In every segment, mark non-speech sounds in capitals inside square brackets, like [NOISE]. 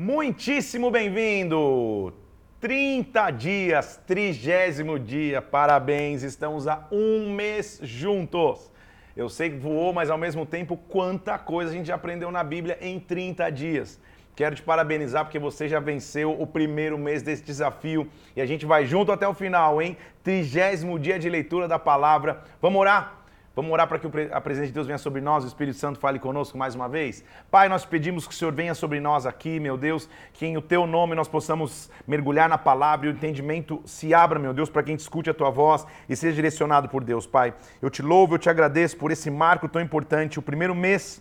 Muitíssimo bem-vindo! 30 dias, trigésimo dia, parabéns, estamos há um mês juntos. Eu sei que voou, mas ao mesmo tempo, quanta coisa a gente já aprendeu na Bíblia em 30 dias. Quero te parabenizar porque você já venceu o primeiro mês desse desafio e a gente vai junto até o final, hein? Trigésimo dia de leitura da palavra. Vamos orar? Vamos orar para que a presença de Deus venha sobre nós, o Espírito Santo fale conosco mais uma vez. Pai, nós pedimos que o Senhor venha sobre nós aqui, meu Deus, que em o teu nome nós possamos mergulhar na palavra e o entendimento se abra, meu Deus, para quem escute a tua voz e seja direcionado por Deus, Pai. Eu te louvo, eu te agradeço por esse marco tão importante, o primeiro mês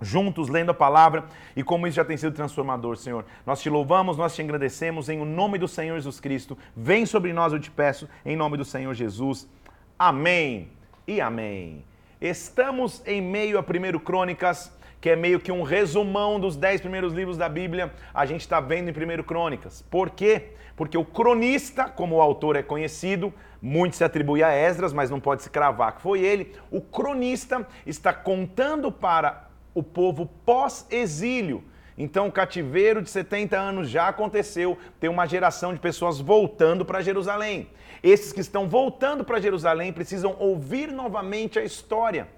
juntos lendo a palavra e como isso já tem sido transformador, Senhor. Nós te louvamos, nós te agradecemos em o nome do Senhor Jesus Cristo. Vem sobre nós, eu te peço, em nome do Senhor Jesus. Amém e amém. Estamos em meio a 1 Crônicas, que é meio que um resumão dos dez primeiros livros da Bíblia, a gente está vendo em 1 Crônicas. Por quê? Porque o cronista, como o autor é conhecido, muito se atribui a Esdras, mas não pode se cravar que foi ele. O cronista está contando para o povo pós-exílio. Então, o cativeiro de 70 anos já aconteceu, tem uma geração de pessoas voltando para Jerusalém. Esses que estão voltando para Jerusalém precisam ouvir novamente a história.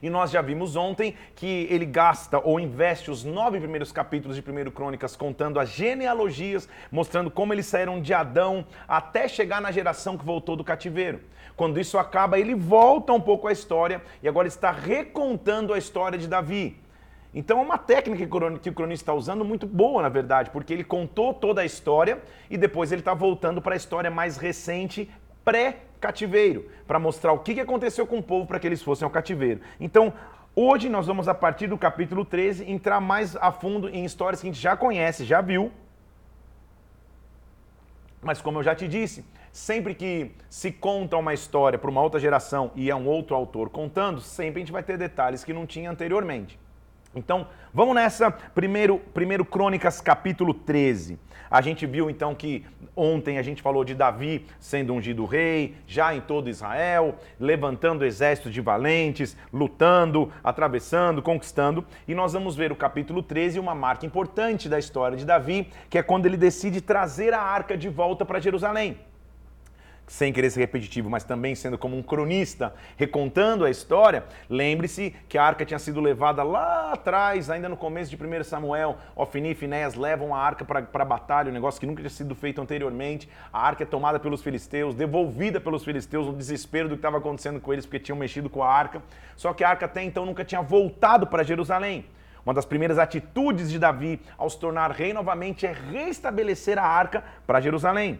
E nós já vimos ontem que ele gasta ou investe os nove primeiros capítulos de 1 Crônicas contando as genealogias, mostrando como eles saíram de Adão até chegar na geração que voltou do cativeiro. Quando isso acaba, ele volta um pouco a história e agora está recontando a história de Davi. Então é uma técnica que o cronista está usando muito boa, na verdade, porque ele contou toda a história e depois ele está voltando para a história mais recente, pré-cativeiro, para mostrar o que aconteceu com o povo para que eles fossem ao cativeiro. Então, hoje nós vamos, a partir do capítulo 13, entrar mais a fundo em histórias que a gente já conhece, já viu. Mas como eu já te disse, sempre que se conta uma história para uma outra geração e é um outro autor contando, sempre a gente vai ter detalhes que não tinha anteriormente. Então, vamos nessa. Primeiro, primeiro Crônicas, capítulo 13. A gente viu então que ontem a gente falou de Davi sendo ungido rei, já em todo Israel, levantando exércitos de valentes, lutando, atravessando, conquistando. E nós vamos ver o capítulo 13, uma marca importante da história de Davi, que é quando ele decide trazer a arca de volta para Jerusalém sem querer ser repetitivo, mas também sendo como um cronista, recontando a história, lembre-se que a arca tinha sido levada lá atrás, ainda no começo de 1 Samuel. Ofni e Finéas levam a arca para a batalha, um negócio que nunca tinha sido feito anteriormente. A arca é tomada pelos filisteus, devolvida pelos filisteus no desespero do que estava acontecendo com eles, porque tinham mexido com a arca. Só que a arca até então nunca tinha voltado para Jerusalém. Uma das primeiras atitudes de Davi ao se tornar rei novamente é restabelecer a arca para Jerusalém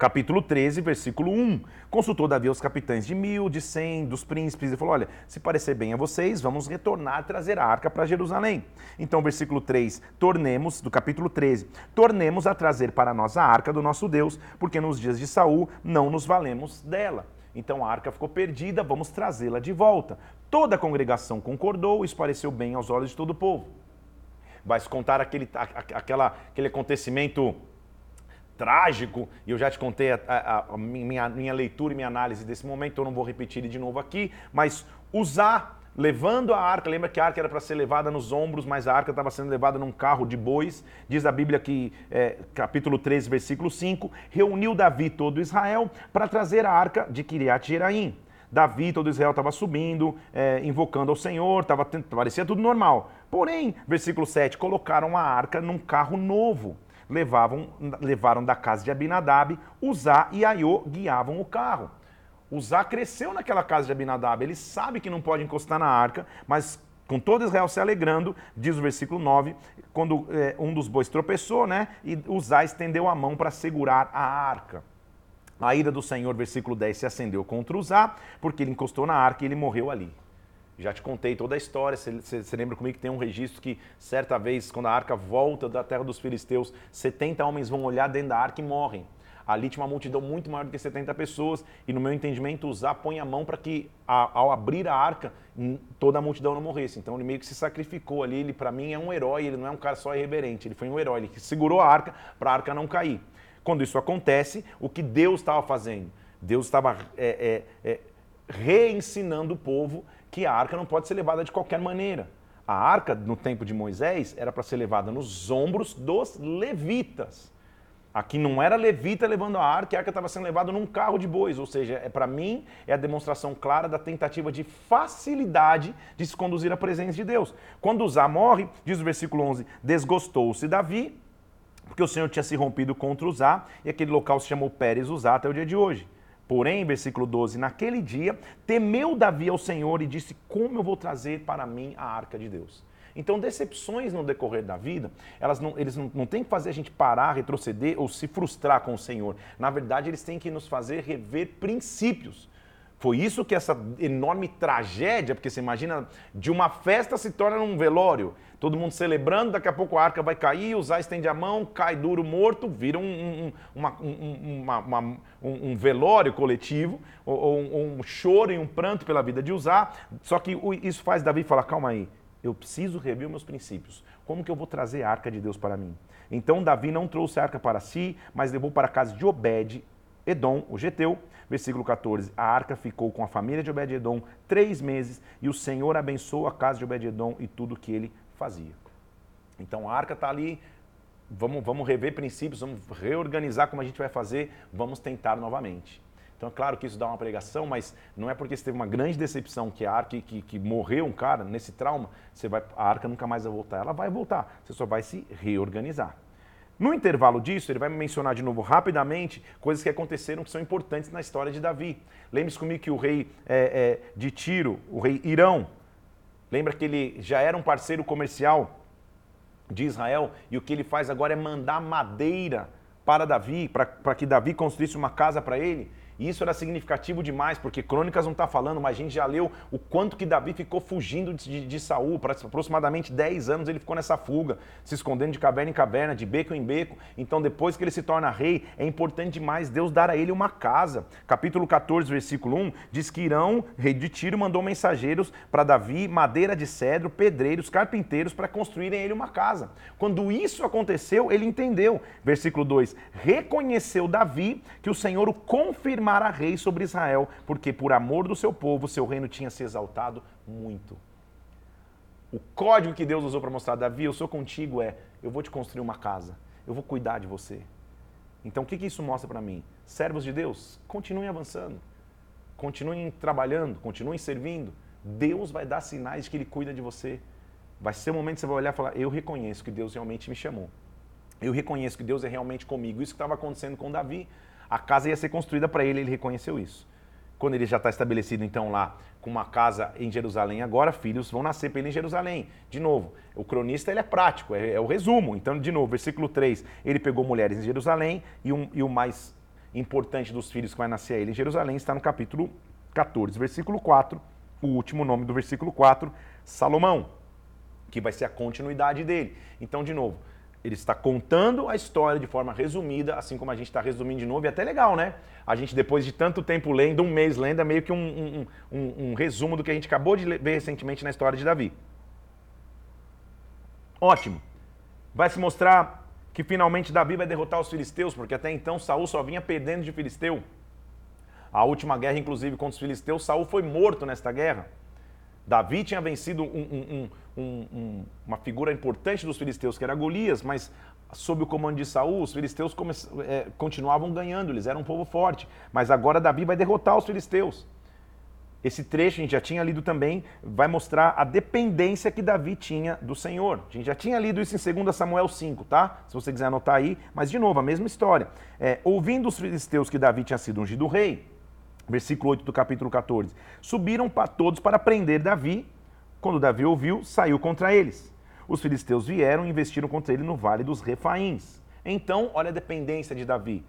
capítulo 13, versículo 1. Consultou Davi aos capitães de mil, de cem, dos príncipes, e falou: Olha, se parecer bem a vocês, vamos retornar trazer a arca para Jerusalém. Então, versículo 3, tornemos, do capítulo 13, tornemos a trazer para nós a arca do nosso Deus, porque nos dias de Saul não nos valemos dela. Então a arca ficou perdida, vamos trazê-la de volta. Toda a congregação concordou, isso pareceu bem aos olhos de todo o povo. Vai se contar aquele, aquela, aquele acontecimento trágico, e eu já te contei a, a, a minha, minha leitura e minha análise desse momento, então eu não vou repetir de novo aqui, mas usar levando a arca, lembra que a arca era para ser levada nos ombros, mas a arca estava sendo levada num carro de bois. Diz a Bíblia que, é, capítulo 13, versículo 5, reuniu Davi todo Israel para trazer a arca de Kiriat Jeraim. Davi, todo Israel estava subindo, é, invocando ao Senhor, tava, parecia tudo normal. Porém, versículo 7, colocaram a arca num carro novo levavam, levaram da casa de Abinadab, Uzá e Aiô guiavam o carro. Uzá cresceu naquela casa de Abinadab, ele sabe que não pode encostar na arca, mas com todo Israel se alegrando, diz o versículo 9, quando é, um dos bois tropeçou, né, e Uzá estendeu a mão para segurar a arca. A ira do Senhor, versículo 10, se acendeu contra Uzá, porque ele encostou na arca e ele morreu ali. Já te contei toda a história. Você lembra comigo que tem um registro que, certa vez, quando a arca volta da terra dos filisteus, 70 homens vão olhar dentro da arca e morrem. Ali tinha uma multidão muito maior do que 70 pessoas, e no meu entendimento, usar põe a mão para que, ao abrir a arca, toda a multidão não morresse. Então ele meio que se sacrificou ali. Ele, para mim, é um herói, ele não é um cara só irreverente, ele foi um herói, ele segurou a arca para a arca não cair. Quando isso acontece, o que Deus estava fazendo? Deus estava é, é, é, reensinando o povo que a arca não pode ser levada de qualquer maneira. A arca, no tempo de Moisés, era para ser levada nos ombros dos levitas. Aqui não era levita levando a arca, a arca estava sendo levada num carro de bois. Ou seja, é para mim é a demonstração clara da tentativa de facilidade de se conduzir à presença de Deus. Quando Uzá morre, diz o versículo 11: desgostou-se Davi, porque o Senhor tinha se rompido contra Uzá, e aquele local se chamou Pérez Uzá até o dia de hoje. Porém, versículo 12, naquele dia, temeu Davi ao Senhor e disse: Como eu vou trazer para mim a arca de Deus? Então, decepções no decorrer da vida, elas não, eles não, não têm que fazer a gente parar, retroceder ou se frustrar com o Senhor. Na verdade, eles têm que nos fazer rever princípios. Foi isso que essa enorme tragédia, porque você imagina, de uma festa se torna um velório. Todo mundo celebrando, daqui a pouco a arca vai cair, o Zá estende a mão, cai duro morto, vira um, um, uma, um, uma, uma, um velório coletivo, ou, um, choro e um pranto pela vida de Uzá. Só que isso faz Davi falar, calma aí, eu preciso rever meus princípios. Como que eu vou trazer a arca de Deus para mim? Então Davi não trouxe a arca para si, mas levou para a casa de Obed, Edom, o Geteu, versículo 14. A arca ficou com a família de Obed-Edom três meses e o Senhor abençoou a casa de Obed-Edom e tudo que ele fazia. Então a arca está ali, vamos, vamos rever princípios, vamos reorganizar como a gente vai fazer, vamos tentar novamente. Então é claro que isso dá uma pregação, mas não é porque você teve uma grande decepção que a arca, que, que morreu um cara nesse trauma, você vai, a arca nunca mais vai voltar. Ela vai voltar, você só vai se reorganizar. No intervalo disso, ele vai mencionar de novo rapidamente coisas que aconteceram que são importantes na história de Davi. Lembre-se comigo que o rei é, é, de Tiro, o rei Irão, lembra que ele já era um parceiro comercial de Israel e o que ele faz agora é mandar madeira para Davi, para que Davi construísse uma casa para ele. E isso era significativo demais, porque Crônicas não está falando, mas a gente já leu o quanto que Davi ficou fugindo de, de, Saul. Para aproximadamente 10 anos ele ficou nessa fuga, se escondendo de caverna em caverna, de beco em beco. Então, depois que ele se torna rei, é importante demais Deus dar a ele uma casa. Capítulo 14, versículo 1, diz que Irão, rei de Tiro, mandou mensageiros para Davi, madeira de cedro, pedreiros, carpinteiros, para construírem ele uma casa. Quando isso aconteceu, ele entendeu. Versículo 2: reconheceu Davi que o Senhor o confirmou a rei sobre Israel, porque por amor do seu povo, seu reino tinha se exaltado muito. O código que Deus usou para mostrar, Davi, eu sou contigo, é: eu vou te construir uma casa, eu vou cuidar de você. Então, o que, que isso mostra para mim? Servos de Deus, continuem avançando, continuem trabalhando, continuem servindo. Deus vai dar sinais de que Ele cuida de você. Vai ser o um momento que você vai olhar e falar: Eu reconheço que Deus realmente me chamou. Eu reconheço que Deus é realmente comigo. Isso que estava acontecendo com Davi. A casa ia ser construída para ele, ele reconheceu isso. Quando ele já está estabelecido, então, lá com uma casa em Jerusalém, agora filhos vão nascer para ele em Jerusalém. De novo, o cronista ele é prático, é, é, o resumo. Então, de novo, versículo 3, ele pegou mulheres em Jerusalém e, um, e o mais importante dos filhos que vai nascer a ele em Jerusalém está no capítulo 14, versículo 4, o último nome do versículo 4, Salomão, que vai ser a continuidade dele. Então, de novo, ele está contando a história de forma resumida, assim como a gente está resumindo de novo, e é até legal, né? A gente, depois de tanto tempo lendo, um mês lendo, é meio que um, um, um, um resumo do que a gente acabou de ver recentemente na história de Davi. Ótimo. Vai se mostrar que finalmente Davi vai derrotar os filisteus, porque até então Saul só vinha perdendo de filisteu. A última guerra, inclusive, contra os filisteus, Saul foi morto nesta guerra. Davi tinha vencido um, um, um, uma figura importante dos filisteus, que era Golias, mas sob o comando de Saul, os filisteus é, continuavam ganhando, eles eram um povo forte. Mas agora Davi vai derrotar os filisteus. Esse trecho, a gente já tinha lido também, vai mostrar a dependência que Davi tinha do Senhor. A gente já tinha lido isso em 2 Samuel 5, tá? Se você quiser anotar aí, mas de novo, a mesma história. É, ouvindo os filisteus que Davi tinha sido ungido rei, versículo 8 do capítulo 14, subiram para todos para prender Davi, quando Davi ouviu, saiu contra eles. Os filisteus vieram e investiram contra ele no vale dos Refaíns. Então, olha a dependência de Davi.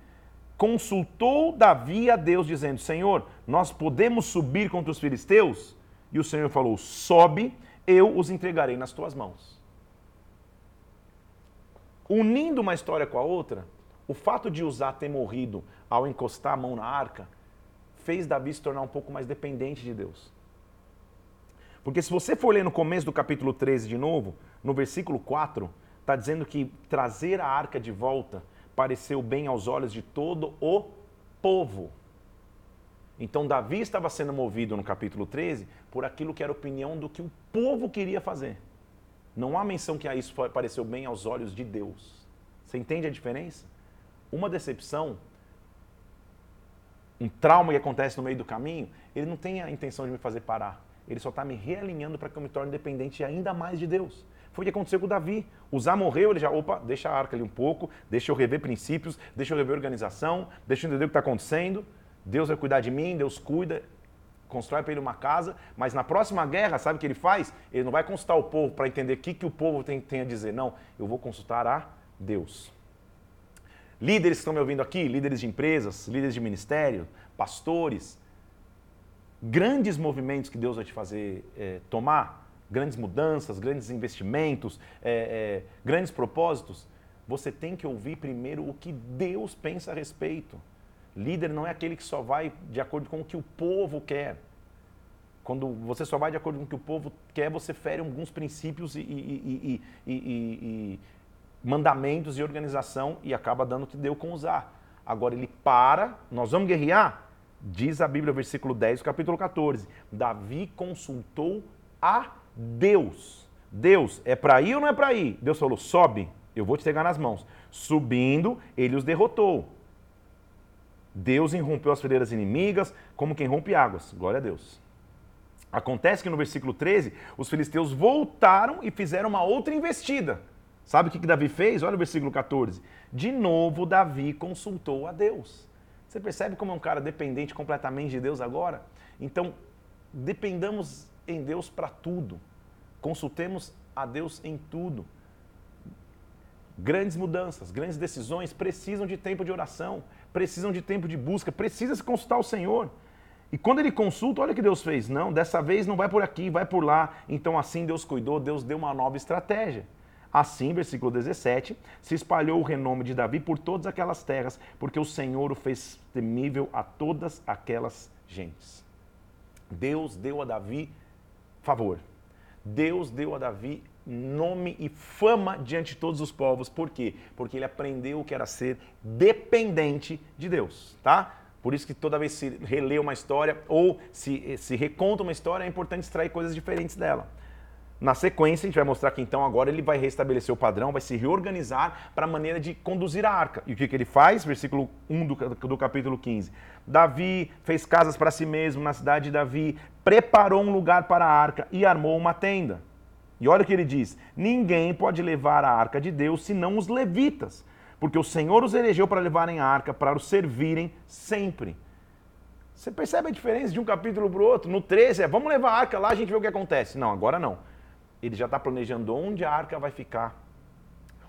Consultou Davi a Deus, dizendo: Senhor, nós podemos subir contra os filisteus? E o Senhor falou: Sobe, eu os entregarei nas tuas mãos. Unindo uma história com a outra, o fato de Usar ter morrido ao encostar a mão na arca fez Davi se tornar um pouco mais dependente de Deus. Porque se você for ler no começo do capítulo 13 de novo, no versículo 4, está dizendo que trazer a arca de volta pareceu bem aos olhos de todo o povo. Então Davi estava sendo movido no capítulo 13 por aquilo que era opinião do que o povo queria fazer. Não há menção que isso pareceu bem aos olhos de Deus. Você entende a diferença? Uma decepção, um trauma que acontece no meio do caminho, ele não tem a intenção de me fazer parar. Ele só está me realinhando para que eu me torne dependente ainda mais de Deus. Foi o que aconteceu com Davi. O Zá morreu, ele já, opa, deixa a arca ali um pouco, deixa eu rever princípios, deixa eu rever organização, deixa eu entender o que está acontecendo. Deus vai cuidar de mim, Deus cuida, constrói para ele uma casa, mas na próxima guerra, sabe o que ele faz? Ele não vai consultar o povo para entender o que, que o povo tem, tem a dizer. Não, eu vou consultar a Deus. Líderes que estão me ouvindo aqui, líderes de empresas, líderes de ministério, pastores, grandes movimentos que Deus vai te fazer é, tomar, grandes mudanças, grandes investimentos, é, é, grandes propósitos, você tem que ouvir primeiro o que Deus pensa a respeito. Líder não é aquele que só vai de acordo com o que o povo quer. Quando você só vai de acordo com o que o povo quer, você fere alguns princípios e, e, e, e mandamentos e organização e acaba dando o que deu com usar. Agora ele para, nós vamos guerrear? Diz a Bíblia, versículo 10, capítulo 14. Davi consultou a Deus. Deus, é para ir ou não é para ir? Deus falou: sobe, eu vou te pegar nas mãos. Subindo, ele os derrotou. Deus irrompeu as fileiras inimigas, como quem rompe águas. Glória a Deus. Acontece que no versículo 13, os filisteus voltaram e fizeram uma outra investida. Sabe o que, que Davi fez? Olha o versículo 14. De novo, Davi consultou a Deus. Você percebe como é um cara dependente completamente de Deus agora? Então, dependamos em Deus para tudo. Consultemos a Deus em tudo. Grandes mudanças, grandes decisões precisam de tempo de oração, precisam de tempo de busca, precisa se consultar o Senhor. E quando ele consulta, olha o que Deus fez. Não, dessa vez não vai por aqui, vai por lá. Então assim Deus cuidou, Deus deu uma nova estratégia. Assim, versículo 17, se espalhou o renome de Davi por todas aquelas terras, porque o Senhor o fez temível a todas aquelas gentes. Deus deu a Davi favor. Deus deu a Davi nome e fama diante de todos os povos. Por quê? Porque ele aprendeu o que era ser dependente de Deus, tá? Por isso que toda vez se relê uma história ou se, se reconta uma história, é importante extrair coisas diferentes dela. Na sequência, a gente vai mostrar que então agora ele vai restabelecer o padrão, vai se reorganizar para a maneira de conduzir a arca. E o que, que ele faz? Versículo 1 do, do capítulo 15. Davi fez casas para si mesmo na cidade de Davi, preparou um lugar para a arca e armou uma tenda. E olha o que ele diz: ninguém pode levar a arca de Deus senão os levitas, porque o Senhor os elegeu para levarem a arca, para os servirem sempre. Você percebe a diferença de um capítulo para o outro? No 13 é vamos levar a arca lá, a gente vê o que acontece. Não, agora não ele já está planejando onde a arca vai ficar,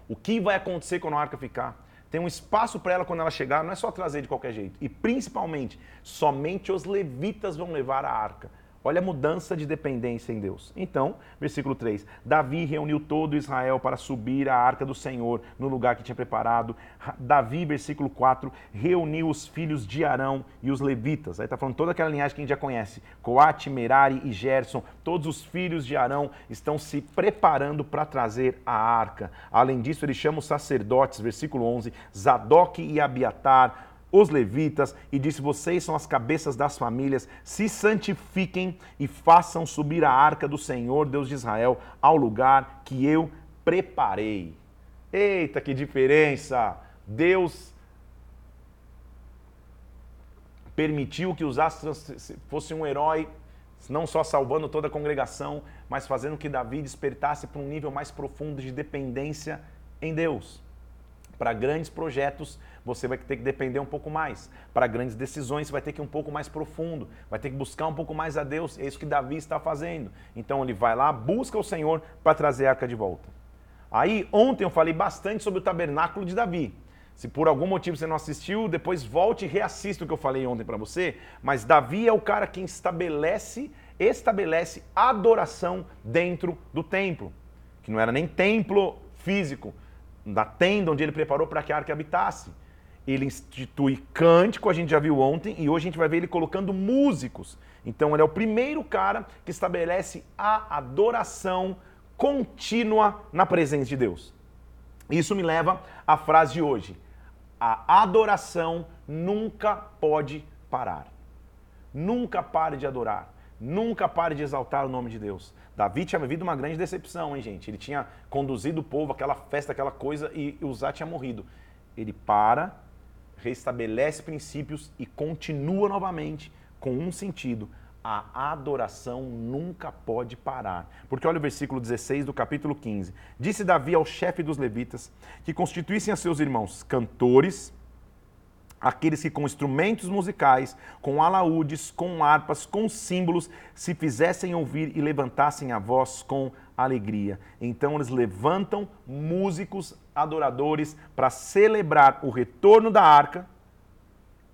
o que vai acontecer quando a arca ficar. Tem um espaço para ela quando ela chegar, não é só trazer de qualquer jeito. E principalmente, somente os levitas vão levar a arca. Olha a mudança de dependência em Deus. Então, versículo 3: Davi reuniu todo Israel para subir a arca do Senhor no lugar que tinha preparado. Davi, versículo 4, reuniu os filhos de Arão e os levitas. Aí está falando toda aquela linhagem que a gente já conhece: Coate, Merari e Gerson. Todos os filhos de Arão estão se preparando para trazer a arca. Além disso, ele chama os sacerdotes, versículo 11, Zadok e Abiatar os levitas e disse: Vocês são as cabeças das famílias, se santifiquem e façam subir a arca do Senhor, Deus de Israel, ao lugar que eu preparei. Eita, que diferença! Deus permitiu que os astros fossem um herói, não só salvando toda a congregação, mas fazendo que Davi despertasse para um nível mais profundo de dependência em Deus. Para grandes projetos, você vai ter que depender um pouco mais. Para grandes decisões, você vai ter que ir um pouco mais profundo, vai ter que buscar um pouco mais a Deus. É isso que Davi está fazendo. Então ele vai lá, busca o Senhor para trazer a arca de volta. Aí, ontem eu falei bastante sobre o tabernáculo de Davi. Se por algum motivo você não assistiu, depois volte e reassista o que eu falei ontem para você. Mas Davi é o cara que estabelece, estabelece adoração dentro do templo. Que não era nem templo físico, da tenda onde ele preparou para que a arca habitasse ele institui cântico, a gente já viu ontem, e hoje a gente vai ver ele colocando músicos. Então ele é o primeiro cara que estabelece a adoração contínua na presença de Deus. Isso me leva à frase de hoje: a adoração nunca pode parar. Nunca pare de adorar. Nunca pare de exaltar o nome de Deus. Davi tinha vivido uma grande decepção, hein, gente? Ele tinha conduzido o povo àquela festa, aquela coisa, e Uzá tinha morrido. Ele para, restabelece princípios e continua novamente com um sentido. A adoração nunca pode parar. Porque olha o versículo 16 do capítulo 15. Disse Davi ao chefe dos levitas que constituíssem a seus irmãos cantores, aqueles que com instrumentos musicais, com alaúdes, com harpas, com símbolos, se fizessem ouvir e levantassem a voz com alegria. Então eles levantam músicos adoradores para celebrar o retorno da arca.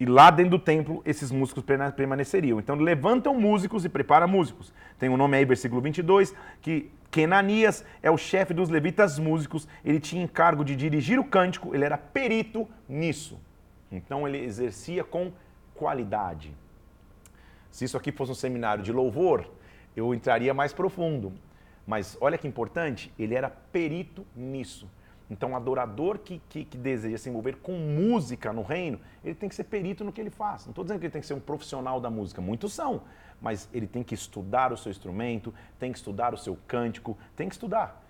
E lá dentro do templo, esses músicos permaneceriam. Então levantam músicos e preparam músicos. Tem um nome aí, versículo 22, que Kenanias é o chefe dos levitas músicos. Ele tinha encargo de dirigir o cântico, ele era perito nisso. Então ele exercia com qualidade. Se isso aqui fosse um seminário de louvor, eu entraria mais profundo. Mas olha que importante, ele era perito nisso. Então, o adorador que, que, que, deseja se envolver com música no reino, ele tem que ser perito no que ele faz. Não estou dizendo que ele tem que ser um profissional da música, muitos são, mas ele tem que estudar o seu instrumento, tem que estudar o seu cântico, tem que estudar.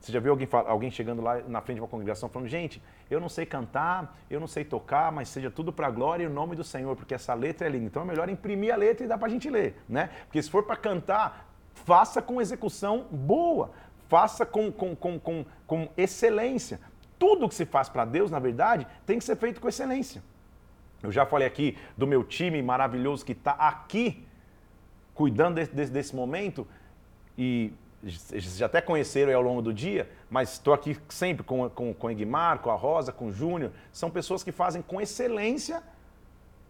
Você já viu alguém, alguém chegando lá na frente de uma congregação falando, gente, eu não sei cantar, eu não sei tocar, mas seja tudo para a glória e o nome do Senhor, porque essa letra é linda. Então é melhor imprimir a letra e dar para a gente ler, né? Porque se for para cantar, faça com execução boa, faça com, com, com, com, com excelência. Tudo que se faz para Deus, na verdade, tem que ser feito com excelência. Eu já falei aqui do meu time maravilhoso que está aqui, cuidando desse, desse, desse momento, e vocês já até conheceram ao longo do dia, mas estou aqui sempre com, com, com o Egmar, com a Rosa, com o Júnior. São pessoas que fazem com excelência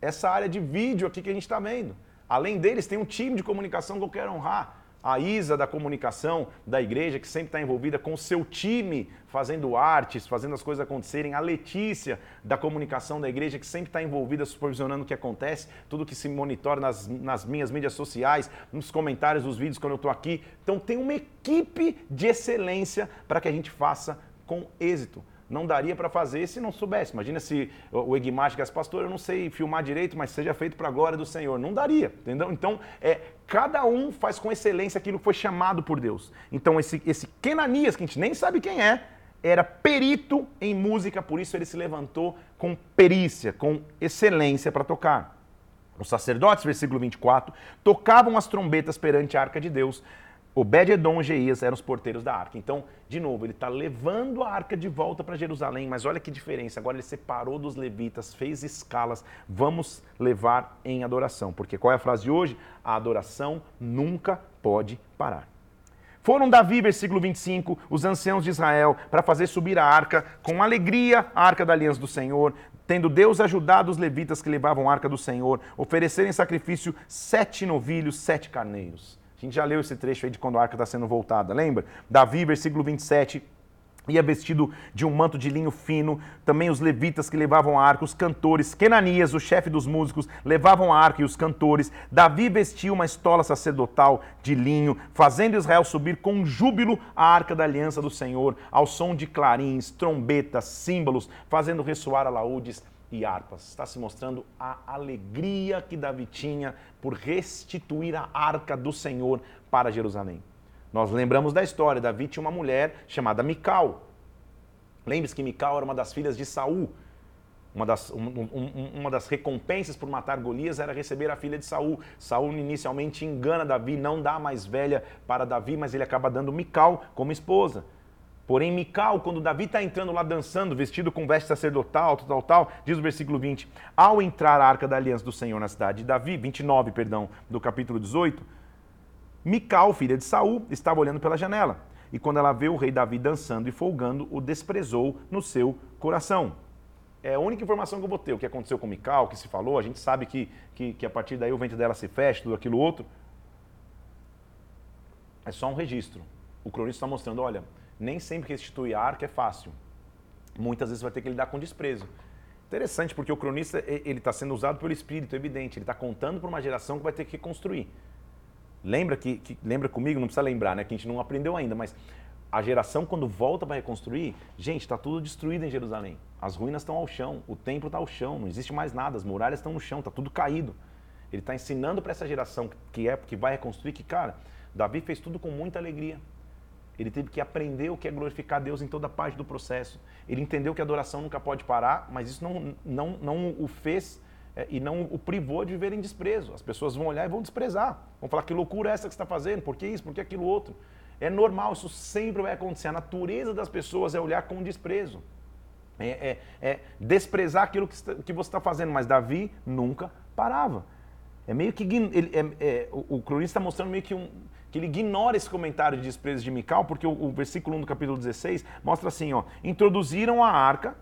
essa área de vídeo aqui que a gente está vendo. Além deles, tem um time de comunicação que eu quero honrar a Isa da comunicação da igreja, que sempre está envolvida com o seu time, fazendo artes, fazendo as coisas acontecerem, a Letícia da comunicação da igreja, que sempre está envolvida, supervisionando o que acontece, tudo que se monitora nas, nas minhas mídias sociais, nos comentários dos vídeos quando eu estou aqui. Então tem uma equipe de excelência para que a gente faça com êxito não daria para fazer se não soubesse. Imagina se o Egmar chegasse, pastor, eu não sei filmar direito, mas seja feito para a glória do Senhor. Não daria, entendeu? Então, é, cada um faz com excelência aquilo que foi chamado por Deus. Então, esse, esse Kenanias, que a gente nem sabe quem é, era perito em música, por isso ele se levantou com perícia, com excelência para tocar. Os sacerdotes, versículo 24, tocavam as trombetas perante a arca de Deus, Obed-Edom e Geias eram os porteiros da arca. Então, de novo, ele está levando a arca de volta para Jerusalém, mas olha que diferença. Agora ele separou dos levitas, fez escalas. Vamos levar em adoração. Porque qual é a frase de hoje? A adoração nunca pode parar. Foram Davi, versículo 25, os anciãos de Israel, para fazer subir a arca com alegria, a arca da aliança do Senhor, tendo Deus ajudado os levitas que levavam a arca do Senhor, oferecerem sacrifício sete novilhos, sete carneiros. A gente já leu esse trecho aí de quando a arca está sendo voltada, lembra? Davi, versículo 27, ia vestido de um manto de linho fino, também os levitas que levavam a arca, os cantores, Kenanias, o chefe dos músicos, levavam a arca e os cantores. Davi vestia uma estola sacerdotal de linho, fazendo Israel subir com júbilo a arca da aliança do Senhor, ao som de clarins, trombetas, símbolos, fazendo ressoar alaúdes e harpas. Está se mostrando a alegria que Davi tinha por restituir a arca do Senhor para Jerusalém. Nós lembramos da história, Davi tinha uma mulher chamada Mical. Lembre-se que Mical era uma das filhas de Saul. Uma das, um, um, uma das recompensas por matar Golias era receber a filha de Saul. Saul inicialmente engana Davi, não dá mais velha para Davi, mas ele acaba dando Mical como esposa. Porém, Mical, quando Davi está entrando lá dançando, vestido com veste sacerdotal, tal, tal, tal, diz o versículo 20: Ao entrar a arca da aliança do Senhor na cidade de Davi, 29, perdão, do capítulo 18, Mical, filha de Saul, estava olhando pela janela. E quando ela vê o rei Davi dançando e folgando, o desprezou no seu coração. É a única informação que eu vou ter. O que aconteceu com Mical, o que se falou, a gente sabe que, que, que a partir daí o ventre dela se fecha, tudo aquilo outro. É só um registro. O cronista está mostrando, olha, nem sempre restituir a arca é fácil. Muitas vezes vai ter que lidar com desprezo. Interessante, porque o cronista ele está sendo usado pelo Espírito, é evidente. Ele está contando para uma geração que vai ter que reconstruir. Lembra que, que, lembra comigo, não precisa lembrar, né? Que a gente não aprendeu ainda, mas a geração quando volta para reconstruir, gente, está tudo destruído em Jerusalém. As ruínas estão ao chão, o templo está ao chão, não existe mais nada, as muralhas estão no chão, está tudo caído. Ele está ensinando para essa geração que é que vai reconstruir que, cara, Davi fez tudo com muita alegria. Ele teve que aprender o que é glorificar Deus em toda parte do processo. Ele entendeu que a adoração nunca pode parar, mas isso não, não, não o fez é, e não o privou de viver em desprezo. As pessoas vão olhar e vão desprezar. Vão falar que loucura é essa que você está fazendo, por que isso, por que aquilo outro. É normal, isso sempre vai acontecer. A natureza das pessoas é olhar com desprezo. É, é, é desprezar aquilo que, que você está fazendo. Mas Davi nunca parava. É meio que. Ele, é, é, o, o cronista está mostrando meio que um, que ele ignora esse comentário de desprezo de Mical, porque o, o, versículo 1 do capítulo 16 mostra assim: ó, introduziram a arca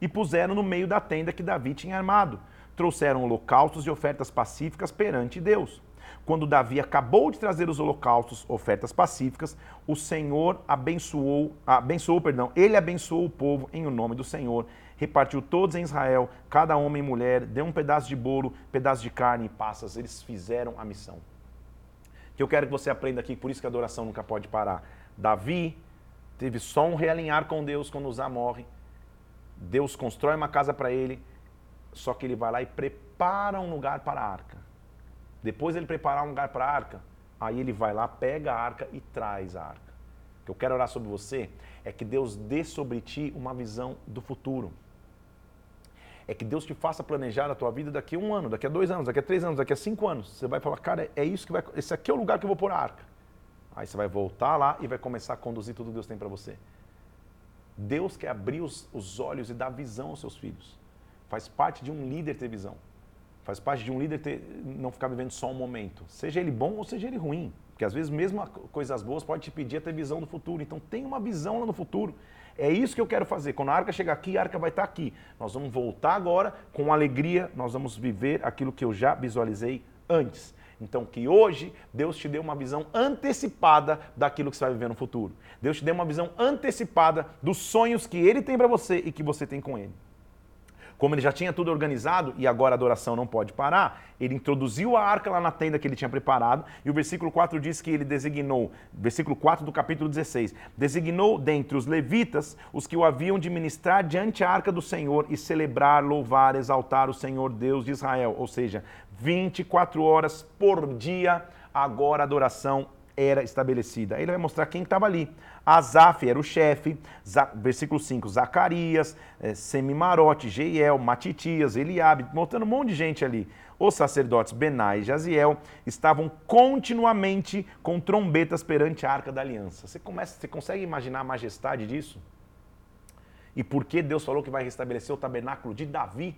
e puseram no meio da tenda que Davi tinha armado. Trouxeram holocaustos e ofertas pacíficas perante Deus. Quando Davi acabou de trazer os holocaustos, ofertas pacíficas, o Senhor abençoou, abençoou, perdão, ele abençoou o povo em o nome do Senhor, repartiu todos em Israel, cada homem e mulher, deu um pedaço de bolo, pedaço de carne e passas, eles fizeram a missão. Que eu quero que você aprenda aqui, por isso que a adoração nunca pode parar. Davi teve só um realinhar com Deus quando Uzá morre. Deus constrói uma casa para ele, só que ele vai lá e prepara um lugar para a arca. Depois ele preparar um lugar para a arca, aí ele vai lá, pega a arca e traz a arca. O que eu quero orar sobre você é que Deus dê sobre ti uma visão do futuro. É que Deus te faça planejar a tua vida daqui a um ano, daqui a dois anos, daqui a três anos, daqui a cinco anos. Você vai falar, cara, é isso que vai. Esse aqui é o lugar que eu vou pôr a arca. Aí você vai voltar lá e vai começar a conduzir tudo que Deus tem para você. Deus quer abrir os, os olhos e dar visão aos seus filhos. Faz parte de um líder ter visão. Faz parte de um líder ter, não ficar vivendo só um momento. Seja ele bom ou seja ele ruim. Porque às vezes mesmo coisas boas pode te pedir ter visão do futuro. Então tem uma visão lá no futuro. É isso que eu quero fazer. Quando a arca chegar aqui, a arca vai estar aqui. Nós vamos voltar agora com alegria, nós vamos viver aquilo que eu já visualizei antes. Então, que hoje Deus te dê uma visão antecipada daquilo que você vai viver no futuro. Deus te dê uma visão antecipada dos sonhos que Ele tem para você e que você tem com Ele. Como ele já tinha tudo organizado e agora a adoração não pode parar, ele introduziu a arca lá na tenda que ele tinha preparado e o versículo 4 diz que ele designou, versículo 4 do capítulo 16, designou dentre os levitas os que o haviam de ministrar diante a arca do Senhor e celebrar, louvar, exaltar o Senhor Deus de Israel. Ou seja, 24 horas por dia, agora a adoração era estabelecida. Aí ele vai mostrar quem estava ali. Asaf era o chefe, versículo 5, Zacarias, é, Semimarote, Jeiel, Matitias, Eliabe, mostrando um monte de gente ali. Os sacerdotes Benai e Jaziel estavam continuamente com trombetas perante a Arca da Aliança. Você, começa, você consegue imaginar a majestade disso? E por que Deus falou que vai restabelecer o tabernáculo de Davi?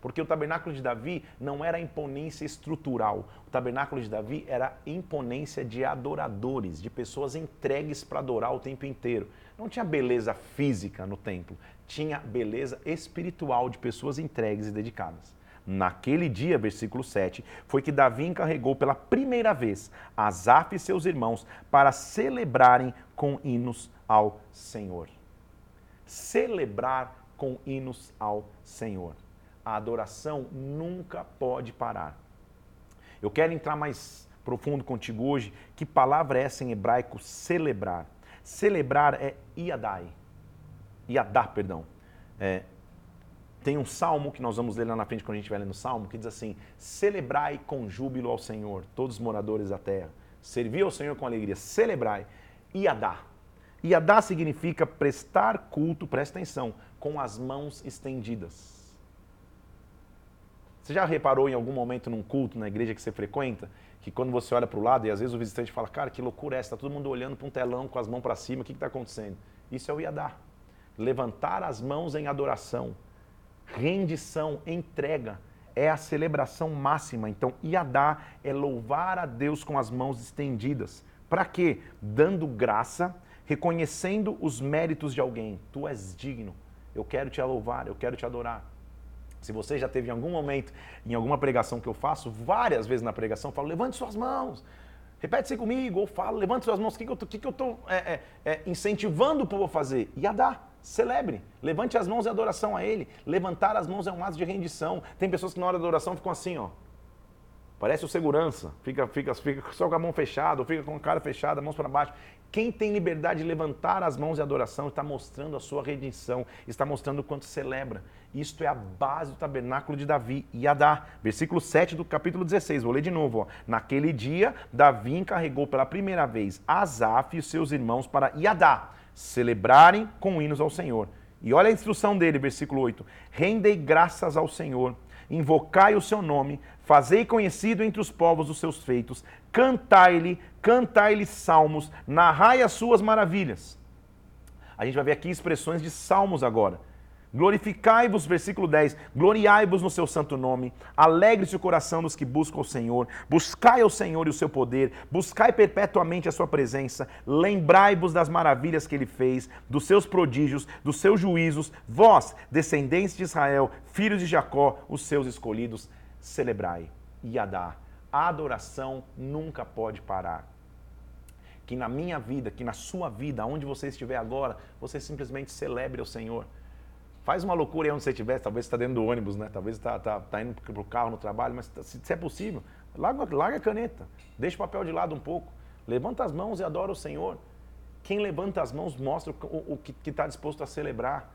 Porque o tabernáculo de Davi não era imponência estrutural. O tabernáculo de Davi era imponência de adoradores, de pessoas entregues para adorar o tempo inteiro. Não tinha beleza física no templo, tinha beleza espiritual de pessoas entregues e dedicadas. Naquele dia, versículo 7, foi que Davi encarregou pela primeira vez Asaf e seus irmãos para celebrarem com hinos ao Senhor. Celebrar com hinos ao Senhor a adoração nunca pode parar. Eu quero entrar mais profundo contigo hoje. Que palavra é essa em hebraico? Celebrar. Celebrar é iadai. Iadá, perdão. É, tem um salmo que nós vamos ler lá na frente quando a gente vai ler no salmo, que diz assim: Celebrai com júbilo ao Senhor, todos os moradores da terra. Servir ao Senhor com alegria. Celebrai. Iadá. Iadá significa prestar culto, presta atenção, com as mãos estendidas. Você já reparou em algum momento num culto na igreja que você frequenta, que quando você olha para o lado e às vezes o visitante fala, cara, que loucura é essa? Está todo mundo olhando para um telão com as mãos para cima, o que está acontecendo? Isso é o Iadá. Levantar as mãos em adoração, rendição, entrega, é a celebração máxima. Então, Iadá é louvar a Deus com as mãos estendidas. Para quê? Dando graça, reconhecendo os méritos de alguém. Tu és digno. Eu quero te louvar, eu quero te adorar. Se você já teve em algum momento, em alguma pregação que eu faço, várias vezes na pregação, eu falo, levante suas mãos, repete-se comigo, ou falo, levante suas mãos, o que, que eu estou é, é, é, incentivando o povo a fazer? E a dar. Celebre, levante as mãos em adoração a Ele. Levantar as mãos é um ato de rendição. Tem pessoas que na hora da adoração ficam assim, ó. Parece o segurança. Fica, fica, fica só com a mão fechada, ou fica com a cara fechada, mãos para baixo. Quem tem liberdade de levantar as mãos em adoração está mostrando a sua redenção, está mostrando o quanto celebra. Isto é a base do tabernáculo de Davi e Adá. Versículo 7 do capítulo 16, vou ler de novo. Ó. Naquele dia, Davi encarregou pela primeira vez Asaf e seus irmãos para Iadá celebrarem com hinos ao Senhor. E olha a instrução dele, versículo 8: Rendei graças ao Senhor, invocai o seu nome, fazei conhecido entre os povos os seus feitos, cantai-lhe, cantai-lhe salmos, narrai as suas maravilhas. A gente vai ver aqui expressões de salmos agora. Glorificai-vos, versículo 10, gloriai-vos no seu santo nome, alegre-se o coração dos que buscam o Senhor, buscai ao Senhor e o seu poder, buscai perpetuamente a sua presença, lembrai-vos das maravilhas que ele fez, dos seus prodígios, dos seus juízos, vós, descendentes de Israel, filhos de Jacó, os seus escolhidos, celebrai. Yadá, a adoração nunca pode parar. Que na minha vida, que na sua vida, onde você estiver agora, você simplesmente celebre o Senhor. Faz uma loucura aí onde você estiver, talvez você está dentro do ônibus, né? Talvez está tá, tá indo para o carro no trabalho, mas se, se é possível, larga, larga a caneta, deixa o papel de lado um pouco, levanta as mãos e adora o Senhor. Quem levanta as mãos mostra o, o que está disposto a celebrar.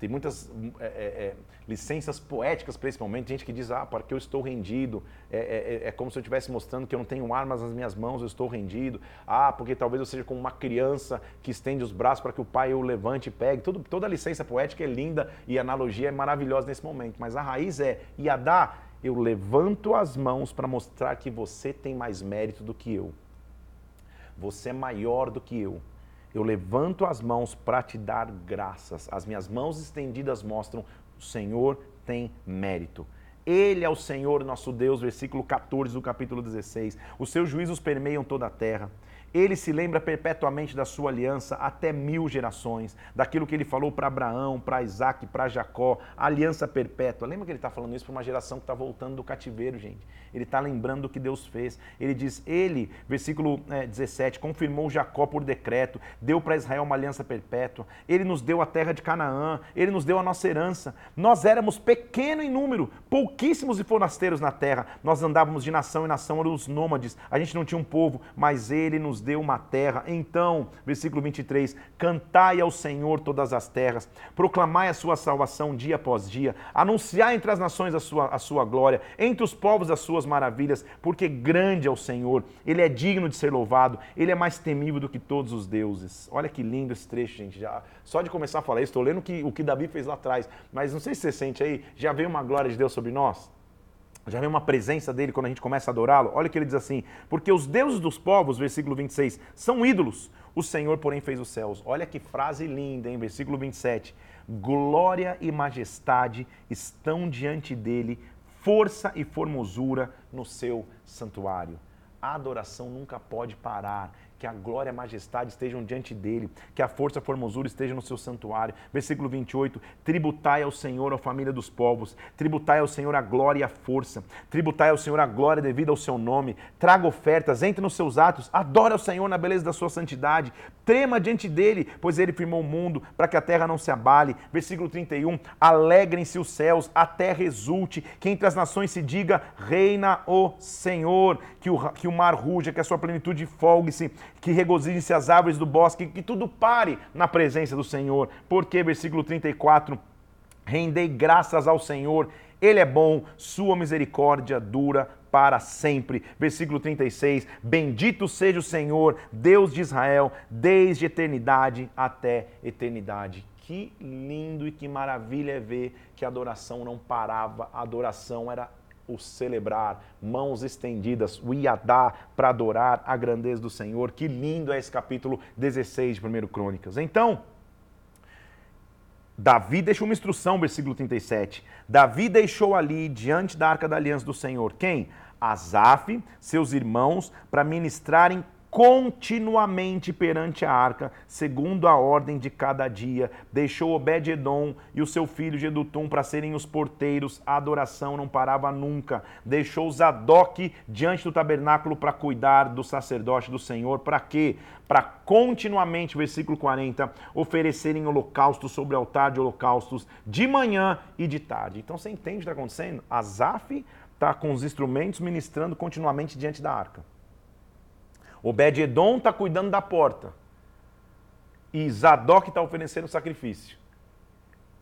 Tem muitas é, é, é, licenças poéticas momento, gente que diz, ah, porque eu estou rendido, é, é, é, é como se eu estivesse mostrando que eu não tenho armas nas minhas mãos, eu estou rendido. Ah, porque talvez eu seja como uma criança que estende os braços para que o pai o levante e pegue. Tudo, toda licença poética é linda e a analogia é maravilhosa nesse momento, mas a raiz é, Iadá, eu levanto as mãos para mostrar que você tem mais mérito do que eu. Você é maior do que eu eu levanto as mãos para te dar graças. As minhas mãos estendidas mostram Senhor tem mérito. Ele é o Senhor nosso Deus, versículo 14 do capítulo 16. Os seus juízos permeiam toda a terra. Ele se lembra perpetuamente da sua aliança até mil gerações, daquilo que ele falou para Abraão, para Isaac, para Jacó, aliança perpétua. Lembra que ele está falando isso para uma geração que está voltando do cativeiro, gente? Ele está lembrando do que Deus fez. Ele diz: Ele, versículo é, 17, confirmou Jacó por decreto, deu para Israel uma aliança perpétua. Ele nos deu a terra de Canaã, ele nos deu a nossa herança. Nós éramos pequeno em número, pouquíssimos e forasteiros na terra. Nós andávamos de nação em nação, éramos nômades. A gente não tinha um povo, mas ele nos deu uma terra. Então, versículo 23, cantai ao Senhor todas as terras, proclamai a sua salvação dia após dia, anunciai entre as nações a sua, a sua glória, entre os povos as suas maravilhas, porque grande é o Senhor, ele é digno de ser louvado, ele é mais temível do que todos os deuses. Olha que lindo esse trecho, gente. Já, só de começar a falar isso, estou lendo que, o que Davi fez lá atrás, mas não sei se você sente aí, já veio uma glória de Deus sobre nós? Já vem uma presença dele quando a gente começa a adorá-lo? Olha que ele diz assim: Porque os deuses dos povos, versículo 26, são ídolos, o Senhor, porém, fez os céus. Olha que frase linda, hein? Versículo 27. Glória e majestade estão diante dele, força e formosura no seu santuário. A adoração nunca pode parar que a glória e a majestade estejam diante dele, que a força e a formosura estejam no seu santuário. Versículo 28, tributai ao Senhor a família dos povos, tributai ao Senhor a glória e a força, tributai ao Senhor a glória devida ao seu nome, traga ofertas, entre nos seus atos, adore ao Senhor na beleza da sua santidade, trema diante dele, pois ele firmou o mundo para que a terra não se abale. Versículo 31, alegrem-se os céus, a terra exulte, que entre as nações se diga, reina o Senhor, que o, que o mar ruja, que a sua plenitude folgue-se, que regozijem-se as árvores do bosque, que tudo pare na presença do Senhor. Porque, versículo 34, rendei graças ao Senhor, Ele é bom, sua misericórdia dura para sempre. Versículo 36, bendito seja o Senhor, Deus de Israel, desde eternidade até eternidade. Que lindo e que maravilha é ver que a adoração não parava, a adoração era o celebrar, mãos estendidas, o iadá para adorar a grandeza do Senhor. Que lindo é esse capítulo 16 de 1 Crônicas. Então, Davi deixou uma instrução, versículo 37. Davi deixou ali, diante da arca da aliança do Senhor, quem? Asaf, seus irmãos, para ministrarem continuamente perante a arca, segundo a ordem de cada dia. Deixou Obed-edom e o seu filho Gedutum para serem os porteiros. A adoração não parava nunca. Deixou Zadok diante do tabernáculo para cuidar do sacerdote do Senhor. Para quê? Para continuamente, versículo 40, oferecerem holocaustos sobre o altar de holocaustos de manhã e de tarde. Então você entende o que está acontecendo? Asaf está com os instrumentos ministrando continuamente diante da arca. Obed-Edom está cuidando da porta. E Zadok está oferecendo sacrifício.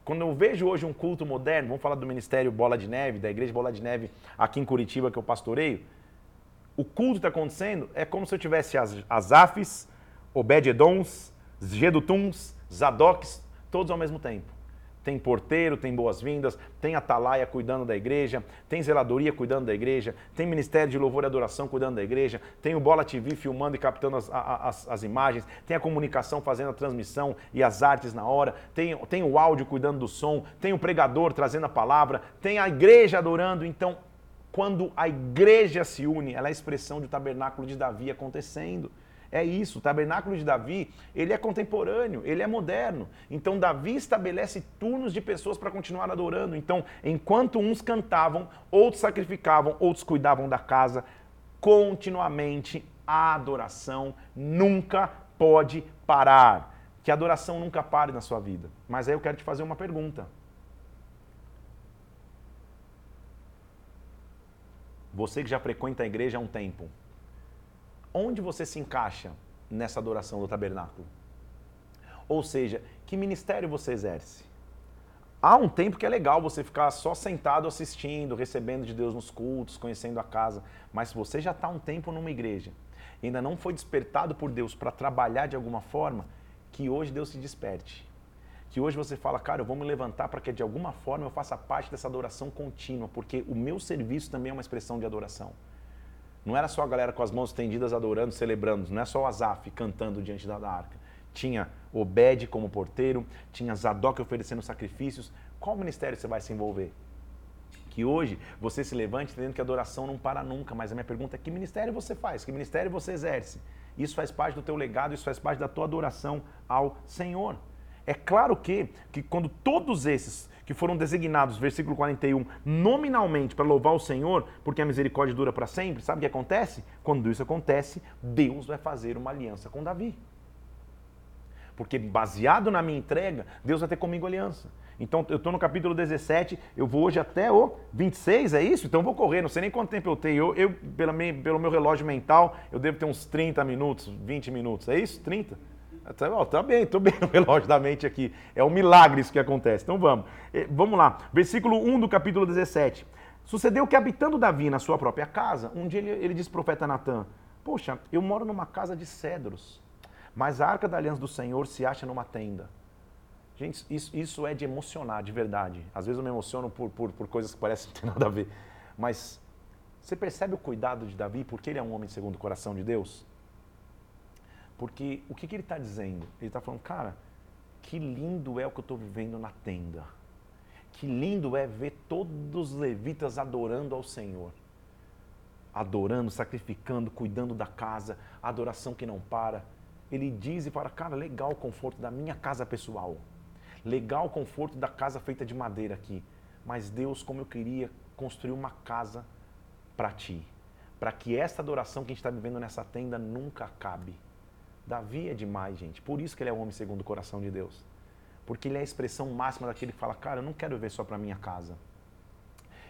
Quando eu vejo hoje um culto moderno, vamos falar do Ministério Bola de Neve, da Igreja Bola de Neve aqui em Curitiba que eu pastoreio, o culto está acontecendo, é como se eu tivesse as Asafs, Obed-Edoms, Gedutuns, Zadoks, todos ao mesmo tempo. Tem porteiro, tem boas-vindas, tem atalaia cuidando da igreja, tem zeladoria cuidando da igreja, tem ministério de louvor e adoração cuidando da igreja, tem o Bola TV filmando e captando as, as, as imagens, tem a comunicação fazendo a transmissão e as artes na hora, tem, tem o áudio cuidando do som, tem o pregador trazendo a palavra, tem a igreja adorando. Então, quando a igreja se une, ela é a expressão do tabernáculo de Davi acontecendo. É isso, o tabernáculo de Davi, ele é contemporâneo, ele é moderno. Então Davi estabelece turnos de pessoas para continuar adorando. Então, enquanto uns cantavam, outros sacrificavam, outros cuidavam da casa, continuamente a adoração nunca pode parar. Que a adoração nunca pare na sua vida. Mas aí eu quero te fazer uma pergunta. Você que já frequenta a igreja há um tempo, onde você se encaixa nessa adoração do tabernáculo? Ou seja, que ministério você exerce? Há um tempo que é legal você ficar só sentado assistindo, recebendo de Deus nos cultos, conhecendo a casa, mas se você já está um tempo numa igreja e ainda não foi despertado por Deus para trabalhar de alguma forma, que hoje Deus se desperte. Que hoje você fala, cara, eu vou me levantar para que de alguma forma eu faça parte dessa adoração contínua, porque o meu serviço também é uma expressão de adoração. Não era só a galera com as mãos estendidas adorando, celebrando, não é só o Azaf cantando diante da arca. Tinha Obed como porteiro, tinha Zadok oferecendo sacrifícios. Qual ministério você vai se envolver? Que hoje você se levante entendendo que a adoração não para nunca, mas a minha pergunta é que ministério você faz? Que ministério você exerce? Isso faz parte do teu legado, isso faz parte da tua adoração ao Senhor. É claro que, que quando todos esses que foram designados, versículo 41, nominalmente para louvar o Senhor, porque a misericórdia dura para sempre, sabe o que acontece? Quando isso acontece, Deus vai fazer uma aliança com Davi. Porque baseado na minha entrega, Deus vai ter comigo aliança. Então eu estou no capítulo 17, eu vou hoje até o 26, é isso? Então eu vou correr, não sei nem quanto tempo eu tenho. Eu, eu pelo, meu, pelo meu relógio mental, eu devo ter uns 30 minutos, 20 minutos, é isso? 30? Tá, tá bem, estou bem [LAUGHS] relógio da mente aqui. É um milagre isso que acontece. Então vamos. Vamos lá. Versículo 1 do capítulo 17. Sucedeu que, habitando Davi na sua própria casa, um dia ele, ele disse ao profeta Natan: Poxa, eu moro numa casa de cedros, mas a arca da aliança do Senhor se acha numa tenda. Gente, isso, isso é de emocionar, de verdade. Às vezes eu me emociono por, por, por coisas que parecem não ter nada a ver. Mas você percebe o cuidado de Davi, porque ele é um homem segundo o coração de Deus? Porque o que, que ele está dizendo? Ele está falando, cara, que lindo é o que eu estou vivendo na tenda. Que lindo é ver todos os levitas adorando ao Senhor. Adorando, sacrificando, cuidando da casa, adoração que não para. Ele diz e fala, cara, legal o conforto da minha casa pessoal. Legal o conforto da casa feita de madeira aqui. Mas Deus, como eu queria construir uma casa para ti. Para que esta adoração que a gente está vivendo nessa tenda nunca acabe. Davi é demais, gente. Por isso que ele é o homem segundo o coração de Deus. Porque ele é a expressão máxima daquele que fala, cara, eu não quero viver só para minha casa.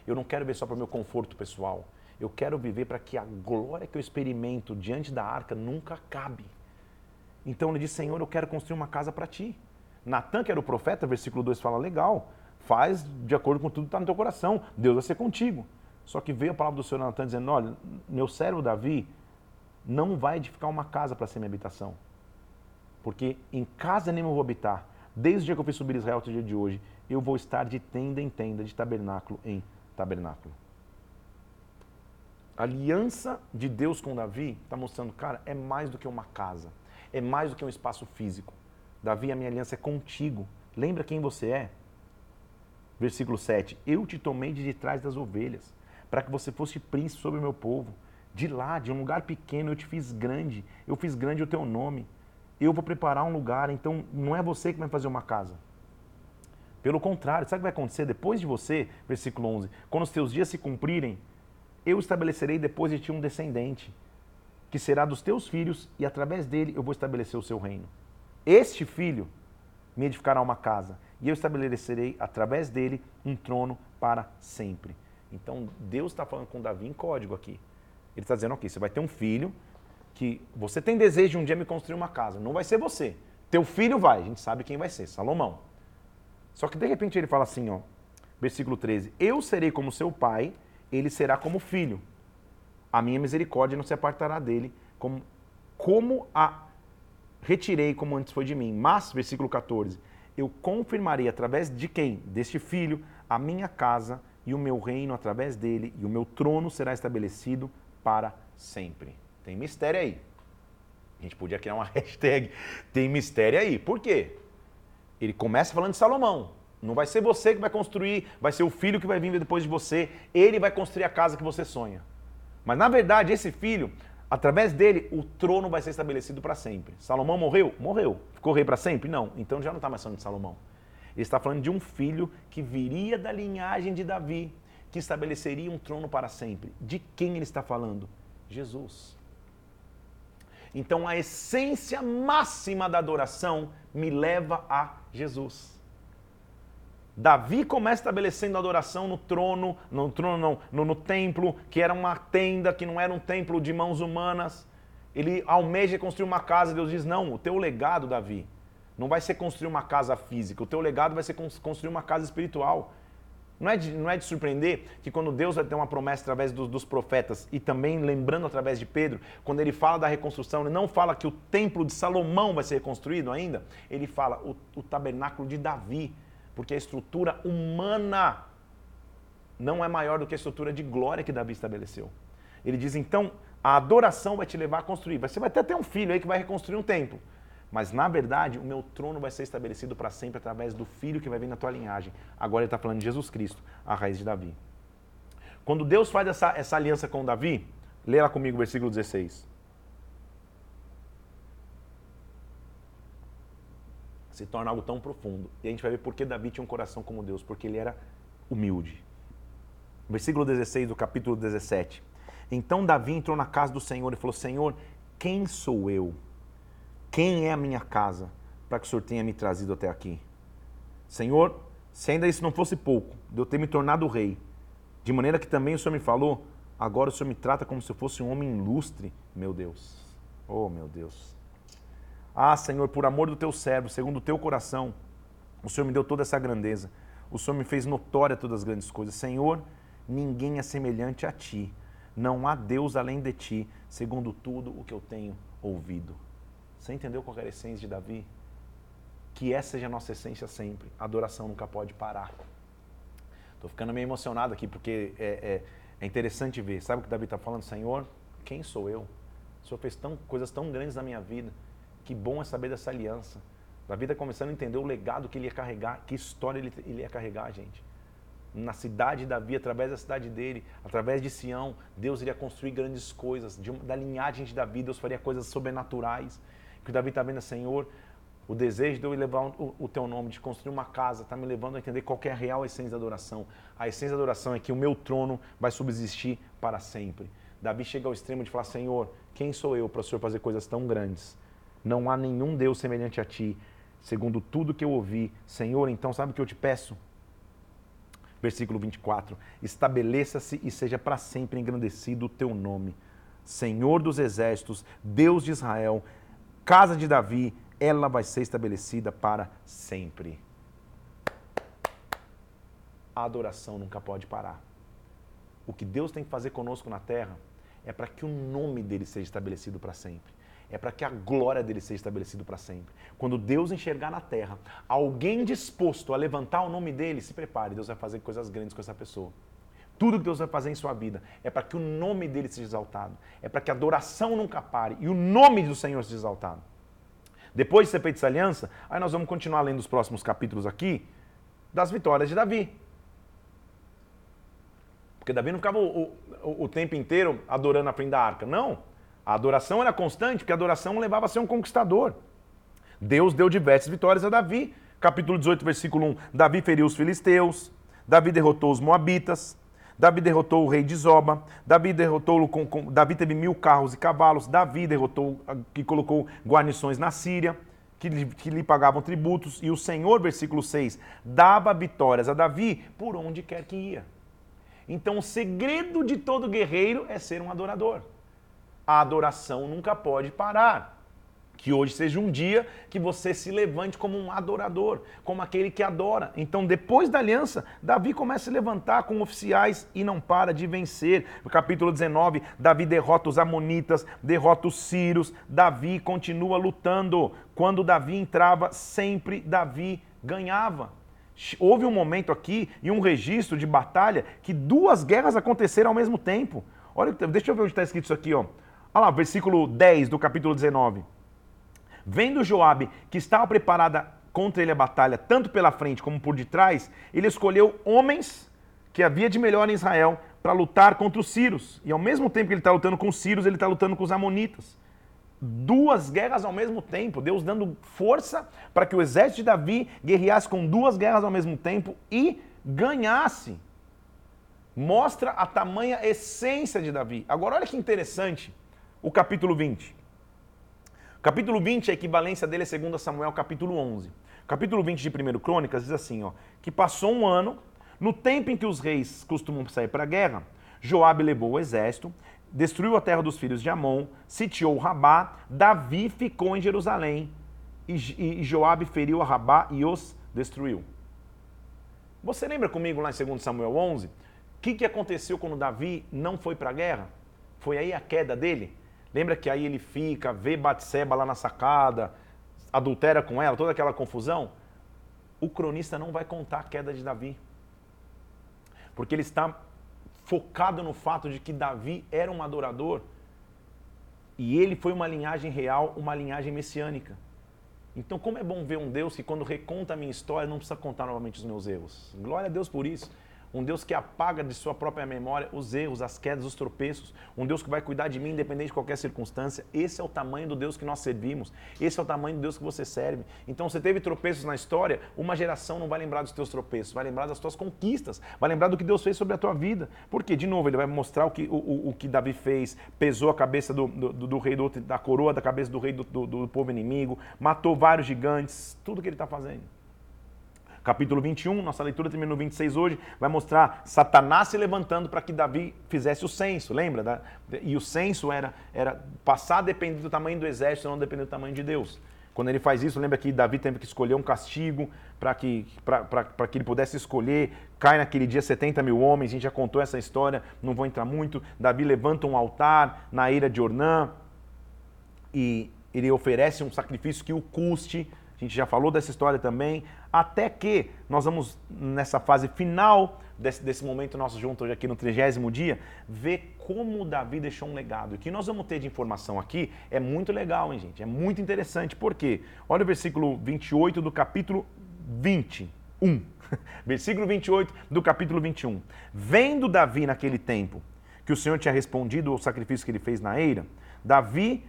Eu não quero viver só para o meu conforto pessoal. Eu quero viver para que a glória que eu experimento diante da arca nunca acabe. Então ele diz, Senhor, eu quero construir uma casa para ti. Natan, que era o profeta, versículo 2 fala, legal, faz de acordo com tudo que está no teu coração. Deus vai ser contigo. Só que veio a palavra do Senhor Natan dizendo, olha, meu servo Davi não vai edificar uma casa para ser minha habitação. Porque em casa nem eu vou habitar. Desde o dia que eu fiz subir Israel até o dia de hoje, eu vou estar de tenda em tenda, de tabernáculo em tabernáculo. A aliança de Deus com Davi está mostrando, cara, é mais do que uma casa, é mais do que um espaço físico. Davi, a minha aliança é contigo. Lembra quem você é? Versículo 7. Eu te tomei de trás das ovelhas, para que você fosse príncipe sobre o meu povo. De lá, de um lugar pequeno, eu te fiz grande. Eu fiz grande o teu nome. Eu vou preparar um lugar, então não é você que vai fazer uma casa. Pelo contrário, sabe o que vai acontecer depois de você? Versículo 11. Quando os teus dias se cumprirem, eu estabelecerei depois de ti um descendente, que será dos teus filhos, e através dele eu vou estabelecer o seu reino. Este filho me edificará uma casa, e eu estabelecerei através dele um trono para sempre. Então Deus está falando com Davi em código aqui. Ele está dizendo, ok, você vai ter um filho que você tem desejo de um dia me construir uma casa. Não vai ser você. Teu filho vai. A gente sabe quem vai ser, Salomão. Só que de repente ele fala assim, ó, versículo 13: Eu serei como seu pai, ele será como filho. A minha misericórdia não se apartará dele, como, como a retirei como antes foi de mim. Mas, versículo 14, eu confirmarei através de quem? Deste filho, a minha casa e o meu reino através dele, e o meu trono será estabelecido para sempre. Tem mistério aí. A gente podia criar uma [LAUGHS] hashtag. Tem mistério aí. Por quê? Ele começa falando de Salomão. Não vai ser você que vai construir, vai ser o filho que vai vir depois de você. Ele vai construir a casa que você sonha. Mas na verdade, esse filho, através dele, o trono vai ser estabelecido para sempre. Salomão morreu? Morreu. Ficou rei para sempre? Não. Então já não está mais falando de Salomão. Ele está falando de um filho que viria da linhagem de Davi, que estabeleceria um trono para sempre. De quem ele está falando? Jesus. Então a essência máxima da adoração me leva a Jesus. Davi começa estabelecendo a adoração no trono, no trono não, no, no, templo, que era uma tenda, que não era um templo de mãos humanas. Ele almeja construir uma casa, Deus diz: "Não, o teu legado, Davi, não vai ser construir uma casa física, o teu legado vai ser construir uma casa espiritual. Não é, de, não é de surpreender que quando Deus vai ter uma promessa através dos, dos, profetas e também lembrando através de Pedro, quando ele fala da reconstrução, ele não fala que o templo de Salomão vai ser reconstruído ainda, ele fala o, o tabernáculo de Davi, porque a estrutura humana não é maior do que a estrutura de glória que Davi estabeleceu. Ele diz então, a adoração vai te levar a construir. Você vai até ter um filho aí que vai reconstruir um templo. Mas, na verdade, o meu trono vai ser estabelecido para sempre através do filho que vai vir na tua linhagem. Agora ele está falando de Jesus Cristo, a raiz de Davi. Quando Deus faz essa, essa aliança com Davi, lê lá comigo o versículo 16. Se torna algo tão profundo. E a gente vai ver por que Davi tinha um coração como Deus, porque ele era humilde. Versículo 16 do capítulo 17. Então Davi entrou na casa do Senhor e falou: Senhor, quem sou eu? Quem é a minha casa para que o Senhor tenha me trazido até aqui? Senhor, se ainda isso não fosse pouco, de eu ter me tornado rei, de maneira que também o Senhor me falou, agora o Senhor me trata como se eu fosse um homem ilustre, meu Deus. Oh, meu Deus. Ah, Senhor, por amor do teu servo, segundo o teu coração, o Senhor me deu toda essa grandeza. O Senhor me fez notória todas as grandes coisas. Senhor, ninguém é semelhante a ti. Não há Deus além de ti, segundo tudo o que eu tenho ouvido. Você entendeu qual era a essência de Davi? Que essa seja a nossa essência sempre. A adoração nunca pode parar. Estou ficando meio emocionado aqui porque é, é, é interessante ver. Sabe o que Davi está falando? Senhor, quem sou eu? O Senhor fez tão, coisas tão grandes na minha vida. Que bom é saber dessa aliança. Davi está começando a entender o legado que ele ia carregar, que história ele, ele ia carregar, gente na cidade de Davi, através da cidade dele, através de Sião, Deus iria construir grandes coisas. De, da linhagem de Davi, Deus faria coisas sobrenaturais que Davi está vendo, Senhor, o desejo de eu levar o, o teu nome, de construir uma casa, está me levando a entender qual é a real essência da adoração. A essência da adoração é que o meu trono vai subsistir para sempre. Davi chega ao extremo de falar: Senhor, quem sou eu para o Senhor fazer coisas tão grandes? Não há nenhum Deus semelhante a ti, segundo tudo que eu ouvi. Senhor, então sabe o que eu te peço? Versículo 24: Estabeleça-se e seja para sempre engrandecido o teu nome. Senhor dos exércitos, Deus de Israel, casa de Davi, ela vai ser estabelecida para sempre. A adoração nunca pode parar. O que Deus tem que fazer conosco na terra é para que o nome dele seja estabelecido para sempre. É para que a glória dele seja estabelecido para sempre. Quando Deus enxergar na terra alguém disposto a levantar o nome dele, se prepare, Deus vai fazer coisas grandes com essa pessoa. Tudo que Deus vai fazer em sua vida é para que o nome dele seja exaltado. É para que a adoração nunca pare e o nome do Senhor seja exaltado. Depois de ser feita essa aliança, aí nós vamos continuar lendo os próximos capítulos aqui das vitórias de Davi. Porque Davi não ficava o, o, o tempo inteiro adorando a frente da arca. Não. A adoração era constante, porque a adoração levava a ser um conquistador. Deus deu diversas vitórias a Davi. Capítulo 18, versículo 1. Davi feriu os filisteus. Davi derrotou os moabitas. Davi derrotou o rei de Zoba, Davi derrotou com, com, Davi teve mil carros e cavalos, Davi derrotou, que colocou guarnições na Síria, que lhe, que lhe pagavam tributos, e o Senhor, versículo 6, dava vitórias a Davi por onde quer que ia. Então o segredo de todo guerreiro é ser um adorador. A adoração nunca pode parar. Que hoje seja um dia que você se levante como um adorador, como aquele que adora. Então, depois da aliança, Davi começa a se levantar com oficiais e não para de vencer. No capítulo 19, Davi derrota os Amonitas, derrota os Sírios. Davi continua lutando. Quando Davi entrava, sempre Davi ganhava. Houve um momento aqui e um registro de batalha que duas guerras aconteceram ao mesmo tempo. Olha, deixa eu ver onde está escrito isso aqui, ó. Olha lá, versículo 10 do capítulo 19. Vendo Joabe que estava preparada contra ele a batalha, tanto pela frente como por detrás, ele escolheu homens que havia de melhor em Israel para lutar contra os Círios. E ao mesmo tempo que ele está lutando com os Círios, ele está lutando com os Amonitas. Duas guerras ao mesmo tempo, Deus dando força para que o exército de Davi guerreasse com duas guerras ao mesmo tempo e ganhasse. Mostra a tamanha essência de Davi. Agora, olha que interessante o capítulo 20. Capítulo 20, a equivalência dele é 2 Samuel, capítulo 11. Capítulo 20 de 1 Crônicas diz assim, ó, que passou um ano, no tempo em que os reis costumam sair para a guerra, Joabe levou o exército, destruiu a terra dos filhos de Amon, sitiou Rabá, Davi ficou em Jerusalém, e, Joabe feriu a Rabá e os destruiu. Você lembra comigo lá em 2 Samuel 11? O que, que aconteceu quando Davi não foi para a guerra? Foi aí a queda dele? Lembra que aí ele fica, vê Batseba lá na sacada, adultera com ela, toda aquela confusão? O cronista não vai contar a queda de Davi. Porque ele está focado no fato de que Davi era um adorador e ele foi uma linhagem real, uma linhagem messiânica. Então, como é bom ver um Deus que, quando reconta a minha história, não precisa contar novamente os meus erros. Glória a Deus por isso um Deus que apaga de sua própria memória os erros, as quedas, os tropeços, um Deus que vai cuidar de mim independente de qualquer circunstância. Esse é o tamanho do Deus que nós servimos, esse é o tamanho do Deus que você serve. Então, você teve tropeços na história, uma geração não vai lembrar dos teus tropeços, vai lembrar das tuas conquistas, vai lembrar do que Deus fez sobre a tua vida. Porque, de novo, ele vai mostrar o que, o, o, o que Davi fez, pesou a cabeça do, do, do rei, do, da coroa da cabeça do rei do, do, do povo inimigo, matou vários gigantes, tudo que ele está fazendo capítulo 21, nossa leitura termina no 26 hoje, vai mostrar Satanás se levantando para que Davi fizesse o censo, lembra? E o censo era, era passar a depender do tamanho do exército, não depender do tamanho de Deus. Quando ele faz isso, lembra que Davi teve que escolher um castigo para que, que ele pudesse escolher. Cai naquele dia 70 mil homens, a gente já contou essa história, não vou entrar muito. Davi levanta um altar na eira de Ornã e ele oferece um sacrifício que o custe. A gente já falou dessa história também até que nós vamos, nessa fase final desse, desse momento nosso junto hoje aqui no trigésimo dia, ver como Davi deixou um legado. O que nós vamos ter de informação aqui é muito legal, hein, gente? É muito interessante. Por quê? Olha o versículo 28 do capítulo 21. [LAUGHS] versículo 28 do capítulo 21. Vendo Davi naquele tempo que o Senhor tinha respondido ao sacrifício que ele fez na eira, Davi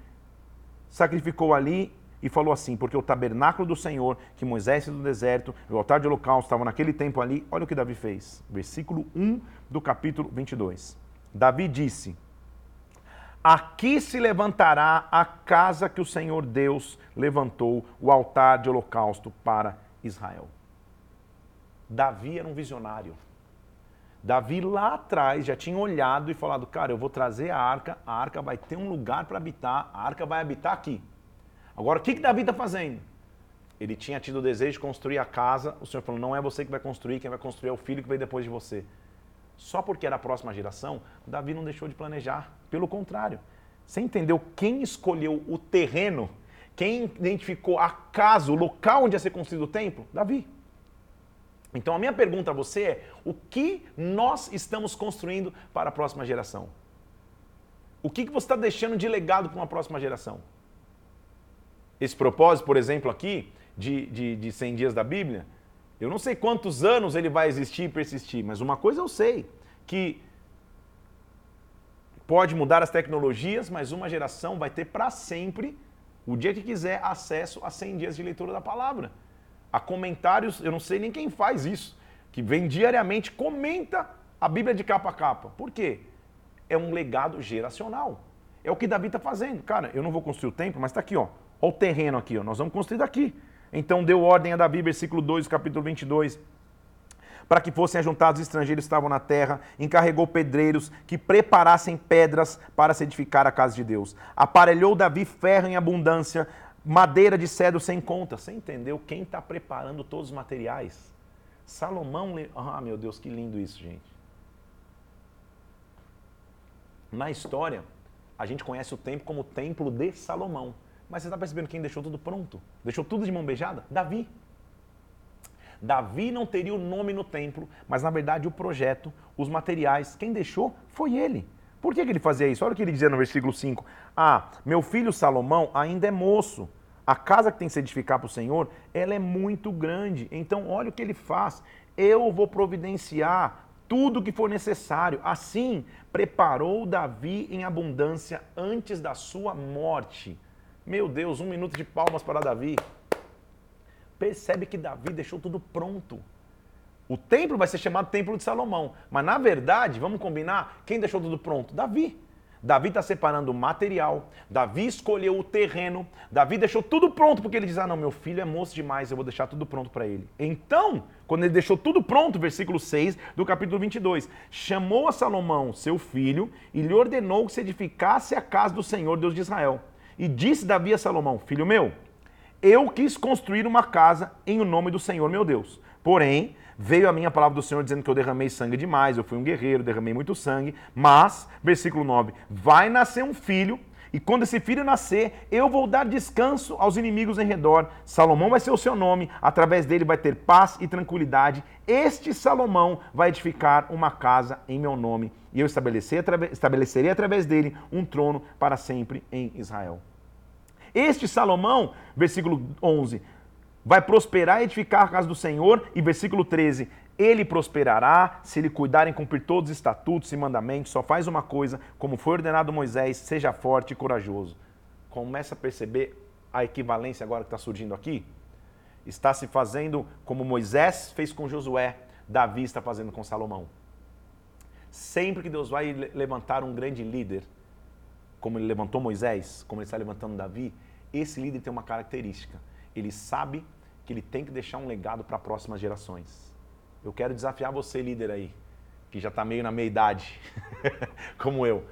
sacrificou ali e falou assim: porque o tabernáculo do Senhor, que Moisés do deserto, o altar de holocausto estavam naquele tempo ali. Olha o que Davi fez. Versículo 1 do capítulo 22. Davi disse: Aqui se levantará a casa que o Senhor Deus levantou, o altar de holocausto para Israel. Davi era um visionário. Davi lá atrás já tinha olhado e falado: Cara, eu vou trazer a arca, a arca vai ter um lugar para habitar, a arca vai habitar aqui. Agora, o que, que Davi está fazendo? Ele tinha tido o desejo de construir a casa, o Senhor falou: não é você que vai construir, quem vai construir é o filho que veio depois de você. Só porque era a próxima geração, Davi não deixou de planejar. Pelo contrário, você entendeu quem escolheu o terreno, quem identificou a casa, o local onde ia ser construído o templo? Davi. Então a minha pergunta a você é: o que nós estamos construindo para a próxima geração? O que, que você está deixando de legado para uma próxima geração? Esse propósito, por exemplo, aqui, de, de, de 100 dias da Bíblia, eu não sei quantos anos ele vai existir e persistir, mas uma coisa eu sei, que pode mudar as tecnologias, mas uma geração vai ter para sempre, o dia que quiser, acesso a 100 dias de leitura da palavra. Há comentários, eu não sei nem quem faz isso, que vem diariamente, comenta a Bíblia de capa a capa. Por quê? É um legado geracional. É o que Davi está fazendo. Cara, eu não vou construir o templo, mas está aqui, ó. Olha o terreno aqui, ó. nós vamos construir daqui. Então deu ordem a Davi, versículo 2, capítulo 22. para que fossem ajuntados os estrangeiros que estavam na terra, encarregou pedreiros que preparassem pedras para se edificar a casa de Deus. Aparelhou Davi ferro em abundância, madeira de cedro sem conta. Você entendeu quem está preparando todos os materiais? Salomão. Ah, meu Deus, que lindo isso, gente. Na história, a gente conhece o templo como o Templo de Salomão. Mas você está percebendo quem deixou tudo pronto? Deixou tudo de mão beijada? Davi. Davi não teria o nome no templo, mas na verdade o projeto, os materiais, quem deixou foi ele. Por que, que ele fazia isso? Olha o que ele dizia no versículo 5. Ah, meu filho Salomão ainda é moço. A casa que tem que se edificar para o Senhor, ela é muito grande. Então, olha o que ele faz. Eu vou providenciar tudo o que for necessário. Assim, preparou Davi em abundância antes da sua morte. Meu Deus, um minuto de palmas para Davi. Percebe que Davi deixou tudo pronto. O templo vai ser chamado Templo de Salomão. Mas na verdade, vamos combinar, quem deixou tudo pronto? Davi. Davi está separando o material, Davi escolheu o terreno, Davi deixou tudo pronto, porque ele diz: Ah, não, meu filho é moço demais, eu vou deixar tudo pronto para ele. Então, quando ele deixou tudo pronto, versículo 6 do capítulo 22, chamou a Salomão, seu filho, e lhe ordenou que se edificasse a casa do Senhor, Deus de Israel. E disse Davi a Salomão: Filho meu, eu quis construir uma casa em o nome do Senhor meu Deus. Porém, veio a minha palavra do Senhor dizendo que eu derramei sangue demais, eu fui um guerreiro, derramei muito sangue. Mas, versículo 9: vai nascer um filho, e quando esse filho nascer, eu vou dar descanso aos inimigos em redor. Salomão vai ser o seu nome, através dele vai ter paz e tranquilidade. Este Salomão vai edificar uma casa em meu nome, e eu estabelecerei através dele um trono para sempre em Israel. Este Salomão, versículo 11, vai prosperar e edificar a casa do Senhor. E versículo 13: ele prosperará se ele cuidar em cumprir todos os estatutos e mandamentos. Só faz uma coisa, como foi ordenado Moisés: seja forte e corajoso. Começa a perceber a equivalência agora que está surgindo aqui? Está se fazendo como Moisés fez com Josué, Davi está fazendo com Salomão. Sempre que Deus vai levantar um grande líder, como ele levantou Moisés, como ele está levantando Davi, esse líder tem uma característica ele sabe que ele tem que deixar um legado para próximas gerações. Eu quero desafiar você, líder aí, que já está meio na meia idade, [LAUGHS] como eu.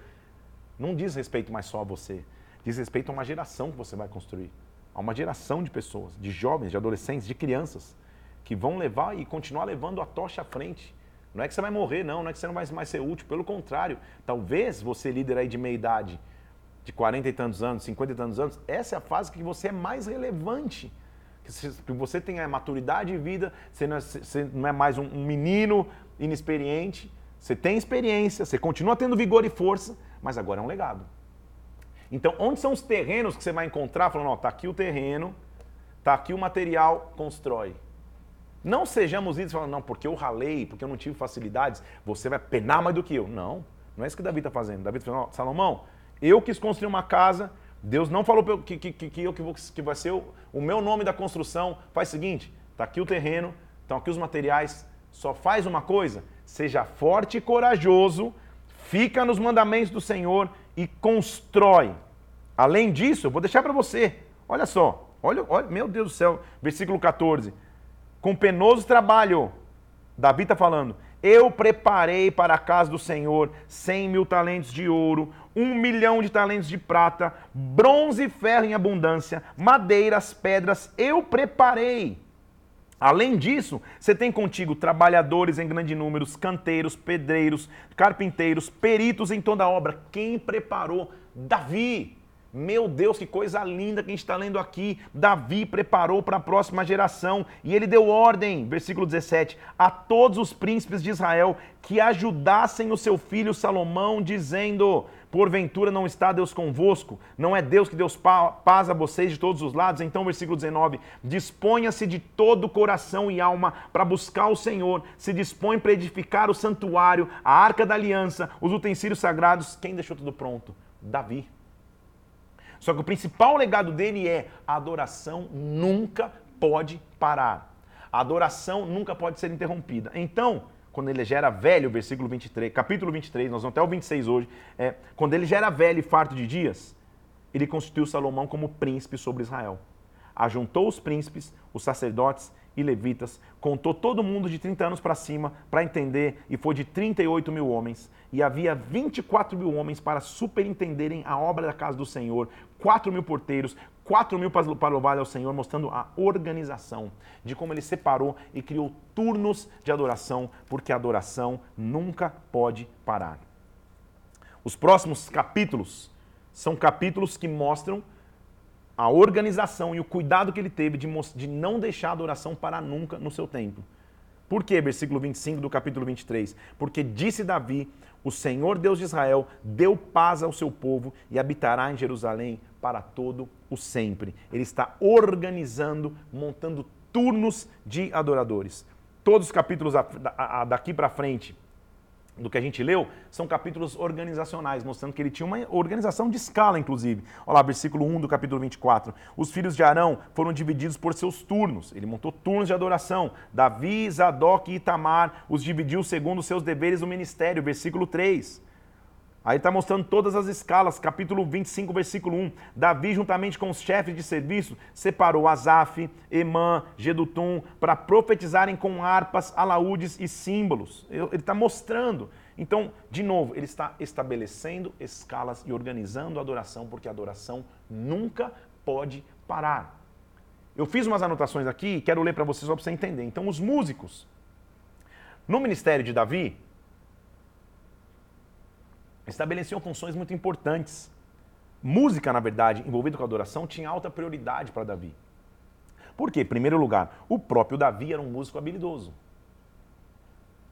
Não diz respeito mais só a você, diz respeito a uma geração que você vai construir. A uma geração de pessoas, de jovens, de adolescentes, de crianças, que vão levar e continuar levando a tocha à frente. Não é que você vai morrer, não, não é que você não vai mais ser útil, pelo contrário. Talvez você, líder aí de meia idade, de 40 e tantos anos, 50 e tantos anos, essa é a fase que você é mais relevante. Que você tem a maturidade de vida, você não é, você não é mais um, menino inexperiente, você tem experiência, você continua tendo vigor e força, mas agora é um legado. Então, onde são os terrenos que você vai encontrar? Falando, ó, tá aqui o terreno, tá aqui o material, constrói. Não sejamos isso falando, não, porque eu ralei, porque eu não tive facilidades, você vai penar mais do que eu. Não, não é isso que Davi está fazendo. Davi está falando, ó, Salomão, eu quis construir uma casa, Deus não falou que, que, que, que eu que, vou, que vai ser o, o meu nome da construção. Faz o seguinte, está aqui o terreno, estão aqui os materiais, só faz uma coisa, seja forte e corajoso, fica nos mandamentos do Senhor e constrói. Além disso, eu vou deixar para você, olha só, olha, olha, meu Deus do céu, versículo 14. Com penoso trabalho, Davi está falando, eu preparei para a casa do Senhor cem mil talentos de ouro, um milhão de talentos de prata, bronze e ferro em abundância, madeiras, pedras, eu preparei. Além disso, você tem contigo trabalhadores em grande número, canteiros, pedreiros, carpinteiros, peritos em toda a obra. Quem preparou? Davi. Meu Deus, que coisa linda que a gente está lendo aqui. Davi preparou para a próxima geração e ele deu ordem, versículo 17, a todos os príncipes de Israel que ajudassem o seu filho Salomão, dizendo: Porventura não está Deus convosco? Não é Deus que Deus paz a vocês de todos os lados? Então, versículo 19: Disponha-se de todo o coração e alma para buscar o Senhor, se dispõe para edificar o santuário, a arca da aliança, os utensílios sagrados. Quem deixou tudo pronto? Davi. Só que o principal legado dele é a adoração nunca pode parar. A adoração nunca pode ser interrompida. Então, quando ele já era velho, versículo 23, capítulo 23, nós vamos até o 26 hoje, é, quando ele já era velho e farto de dias, ele constituiu Salomão como príncipe sobre Israel. Ajuntou os príncipes, os sacerdotes e levitas, contou todo mundo de 30 anos para cima para entender, e foi de 38 mil homens. E havia 24 mil homens para superintenderem a obra da casa do Senhor, 4 mil porteiros, 4 mil para louvar ao Senhor, mostrando a organização de como ele separou e criou turnos de adoração, porque a adoração nunca pode parar. Os próximos capítulos são capítulos que mostram a organização e o cuidado que ele teve de, de não deixar a adoração parar nunca no seu templo. Por quê? Versículo 25 do capítulo 23. Porque disse Davi: O Senhor Deus de Israel deu paz ao seu povo e habitará em Jerusalém para todo o sempre. Ele está organizando, montando turnos de adoradores. Todos os capítulos daqui para frente do que a gente leu são capítulos organizacionais, mostrando que ele tinha uma organização de escala, inclusive. Olha lá, versículo 1 do capítulo 24. Os filhos de Arão foram divididos por seus turnos. Ele montou turnos de adoração. Davi, Zadok e Itamar os dividiu segundo seus deveres no ministério. Versículo 3. Aí está mostrando todas as escalas, capítulo 25, versículo 1. Davi, juntamente com os chefes de serviço, separou Asaf, Emã, Gedutum, para profetizarem com harpas, alaúdes e símbolos. Ele está mostrando. Então, de novo, ele está estabelecendo escalas e organizando a adoração, porque a adoração nunca pode parar. Eu fiz umas anotações aqui e quero ler para vocês só para você entender. Então, os músicos. No ministério de Davi, estabeleciam funções muito importantes. Música, na verdade, envolvida com a adoração, tinha alta prioridade para Davi. Por quê? Em primeiro lugar, o próprio Davi era um músico habilidoso.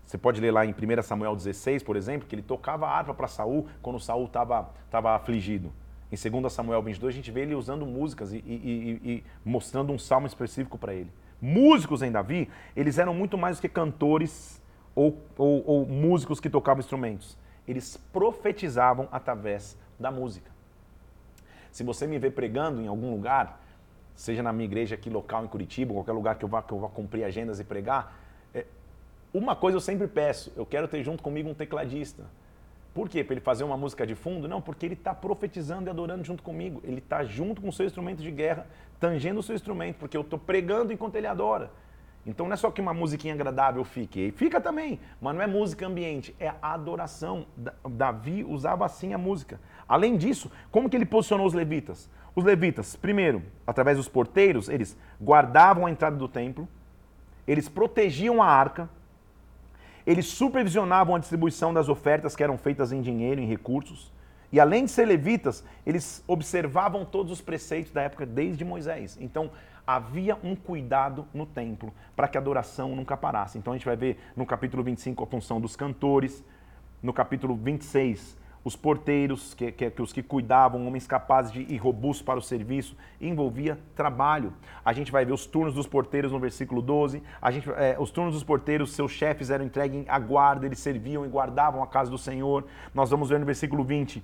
Você pode ler lá em 1 Samuel 16, por exemplo, que ele tocava a harpa para Saul quando Saul estava afligido. Em 2 Samuel 22, a gente vê ele usando músicas e, e, e, e mostrando um salmo específico para ele. Músicos em Davi, eles eram muito mais do que cantores ou, ou, ou músicos que tocavam instrumentos eles profetizavam através da música. Se você me vê pregando em algum lugar, seja na minha igreja aqui local em Curitiba, qualquer lugar que eu vá, que eu vá cumprir agendas e pregar, é, uma coisa eu sempre peço, eu quero ter junto comigo um tecladista. Por quê? Para ele fazer uma música de fundo? Não, porque ele está profetizando e adorando junto comigo. Ele está junto com o seu instrumento de guerra, tangendo o seu instrumento, porque eu estou pregando enquanto ele adora. Então não é só que uma musiquinha agradável fique, fica também, mas não é música ambiente, é adoração. Davi usava assim a música. Além disso, como que ele posicionou os levitas? Os levitas, primeiro, através dos porteiros, eles guardavam a entrada do templo, eles protegiam a arca, eles supervisionavam a distribuição das ofertas que eram feitas em dinheiro, em recursos, e além de ser levitas, eles observavam todos os preceitos da época desde Moisés. Então, havia um cuidado no templo para que a adoração nunca parasse. Então a gente vai ver no capítulo 25 a função dos cantores, no capítulo 26 os porteiros, que, que, que, os que cuidavam, homens capazes de, e robustos para o serviço, envolvia trabalho. A gente vai ver os turnos dos porteiros no versículo 12. A gente, é, os turnos dos porteiros, seus chefes eram entregues à guarda, eles serviam e guardavam a casa do Senhor. Nós vamos ver no versículo 20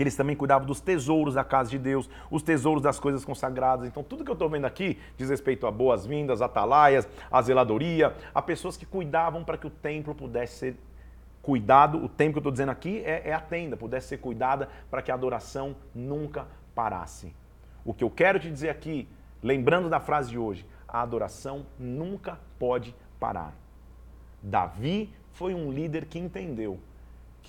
que eles também cuidavam dos tesouros da casa de Deus, os tesouros das coisas consagradas. Então, tudo que eu estou vendo aqui diz respeito a boas-vindas, atalaias, a zeladoria, a pessoas que cuidavam para que o templo pudesse ser cuidado. O templo que eu estou dizendo aqui é, é a tenda, pudesse ser cuidada para que a adoração nunca parasse. O que eu quero te dizer aqui, lembrando da frase de hoje, a adoração nunca pode parar. Davi foi um líder que entendeu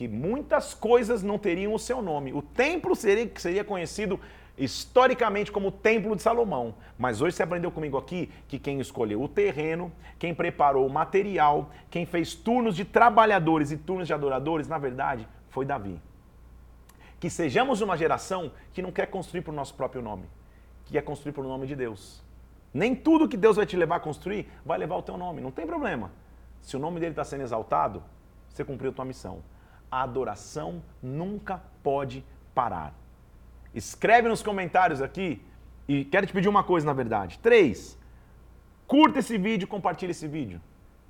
que muitas coisas não teriam o seu nome. O templo seria, seria conhecido historicamente como o Templo de Salomão. Mas hoje você aprendeu comigo aqui que quem escolheu o terreno, quem preparou o material, quem fez turnos de trabalhadores e turnos de adoradores, na verdade, foi Davi. Que sejamos uma geração que não quer construir para o nosso próprio nome, que quer construir para o nome de Deus. Nem tudo que Deus vai te levar a construir vai levar o teu nome, não tem problema. Se o nome dele está sendo exaltado, você cumpriu a tua missão a adoração nunca pode parar. Escreve nos comentários aqui e quero te pedir uma coisa, na verdade. Três, curta esse vídeo compartilhe esse vídeo.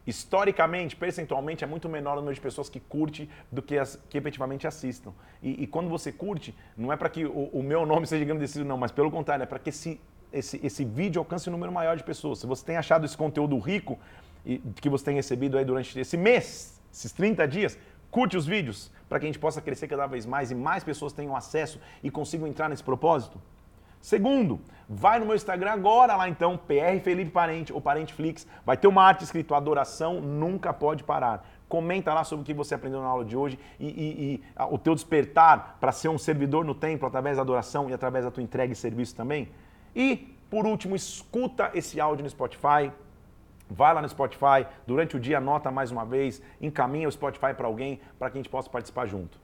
Historicamente, percentualmente, é muito menor o número de pessoas que curte do que as que efetivamente assistam. E, e quando você curte, não é para que o, o, meu nome seja agradecido, não, mas pelo contrário, é para que esse, esse, esse vídeo alcance um número maior de pessoas. Se você tem achado esse conteúdo rico e, que você tem recebido aí durante esse mês, esses 30 dias, Curte os vídeos para que a gente possa crescer cada vez mais e mais pessoas tenham acesso e consigam entrar nesse propósito. Segundo, vai no meu Instagram agora lá então, PR Felipe Parente ou Parente Flix, vai ter uma arte escrito adoração nunca pode parar. Comenta lá sobre o que você aprendeu na aula de hoje e, e, e o teu despertar para ser um servidor no templo através da adoração e através da tua entrega e serviço também. E, por último, escuta esse áudio no Spotify, Vai lá no Spotify, durante o dia anota mais uma vez, encaminha o Spotify para alguém para que a gente possa participar junto.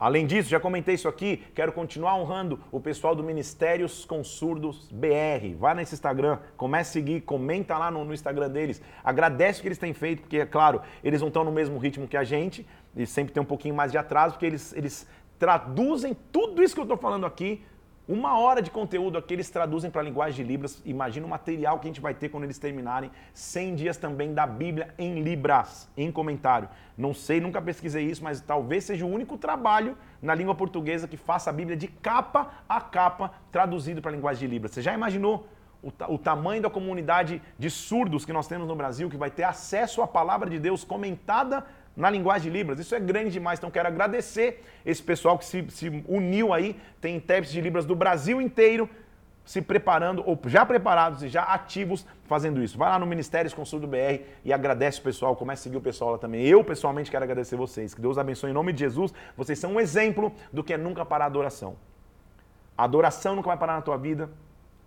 Além disso, já comentei isso aqui, quero continuar honrando o pessoal do Ministérios com Surdos BR. Vai nesse Instagram, comece a seguir, comenta lá no, no, Instagram deles. Agradece o que eles têm feito, porque, é claro, eles não estão no mesmo ritmo que a gente, e sempre tem um pouquinho mais de atraso, porque eles, eles traduzem tudo isso que eu estou falando aqui uma hora de conteúdo aqui eles traduzem para a linguagem de Libras. Imagina o material que a gente vai ter quando eles terminarem. 100 dias também da Bíblia em Libras, em comentário. Não sei, nunca pesquisei isso, mas talvez seja o único trabalho na língua portuguesa que faça a Bíblia de capa a capa traduzido para a linguagem de Libras. Você já imaginou o, o, tamanho da comunidade de surdos que nós temos no Brasil, que vai ter acesso à palavra de Deus comentada na linguagem de Libras. Isso é grande demais. Então quero agradecer esse pessoal que se, se uniu aí. Tem intérpretes de Libras do Brasil inteiro se preparando, ou já preparados e já ativos fazendo isso. Vai lá no Ministérios Consul do BR e agradece o pessoal, comece a seguir o pessoal lá também. Eu, pessoalmente, quero agradecer vocês. Que Deus abençoe em nome de Jesus. Vocês são um exemplo do que é nunca parar a adoração. A adoração nunca vai parar na tua vida.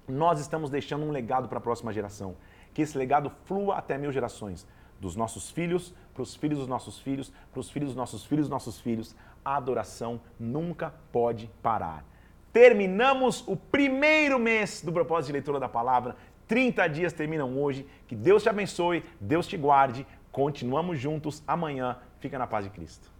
Nós estamos deixando um legado para a próxima geração. Que esse legado flua até mil gerações dos nossos filhos, para os filhos dos nossos filhos, para os filhos dos nossos filhos dos nossos filhos. A adoração nunca pode parar. Terminamos o primeiro mês do propósito de leitura da palavra. 30 dias terminam hoje. Que Deus te abençoe, Deus te guarde. Continuamos juntos amanhã. Fica na paz de Cristo.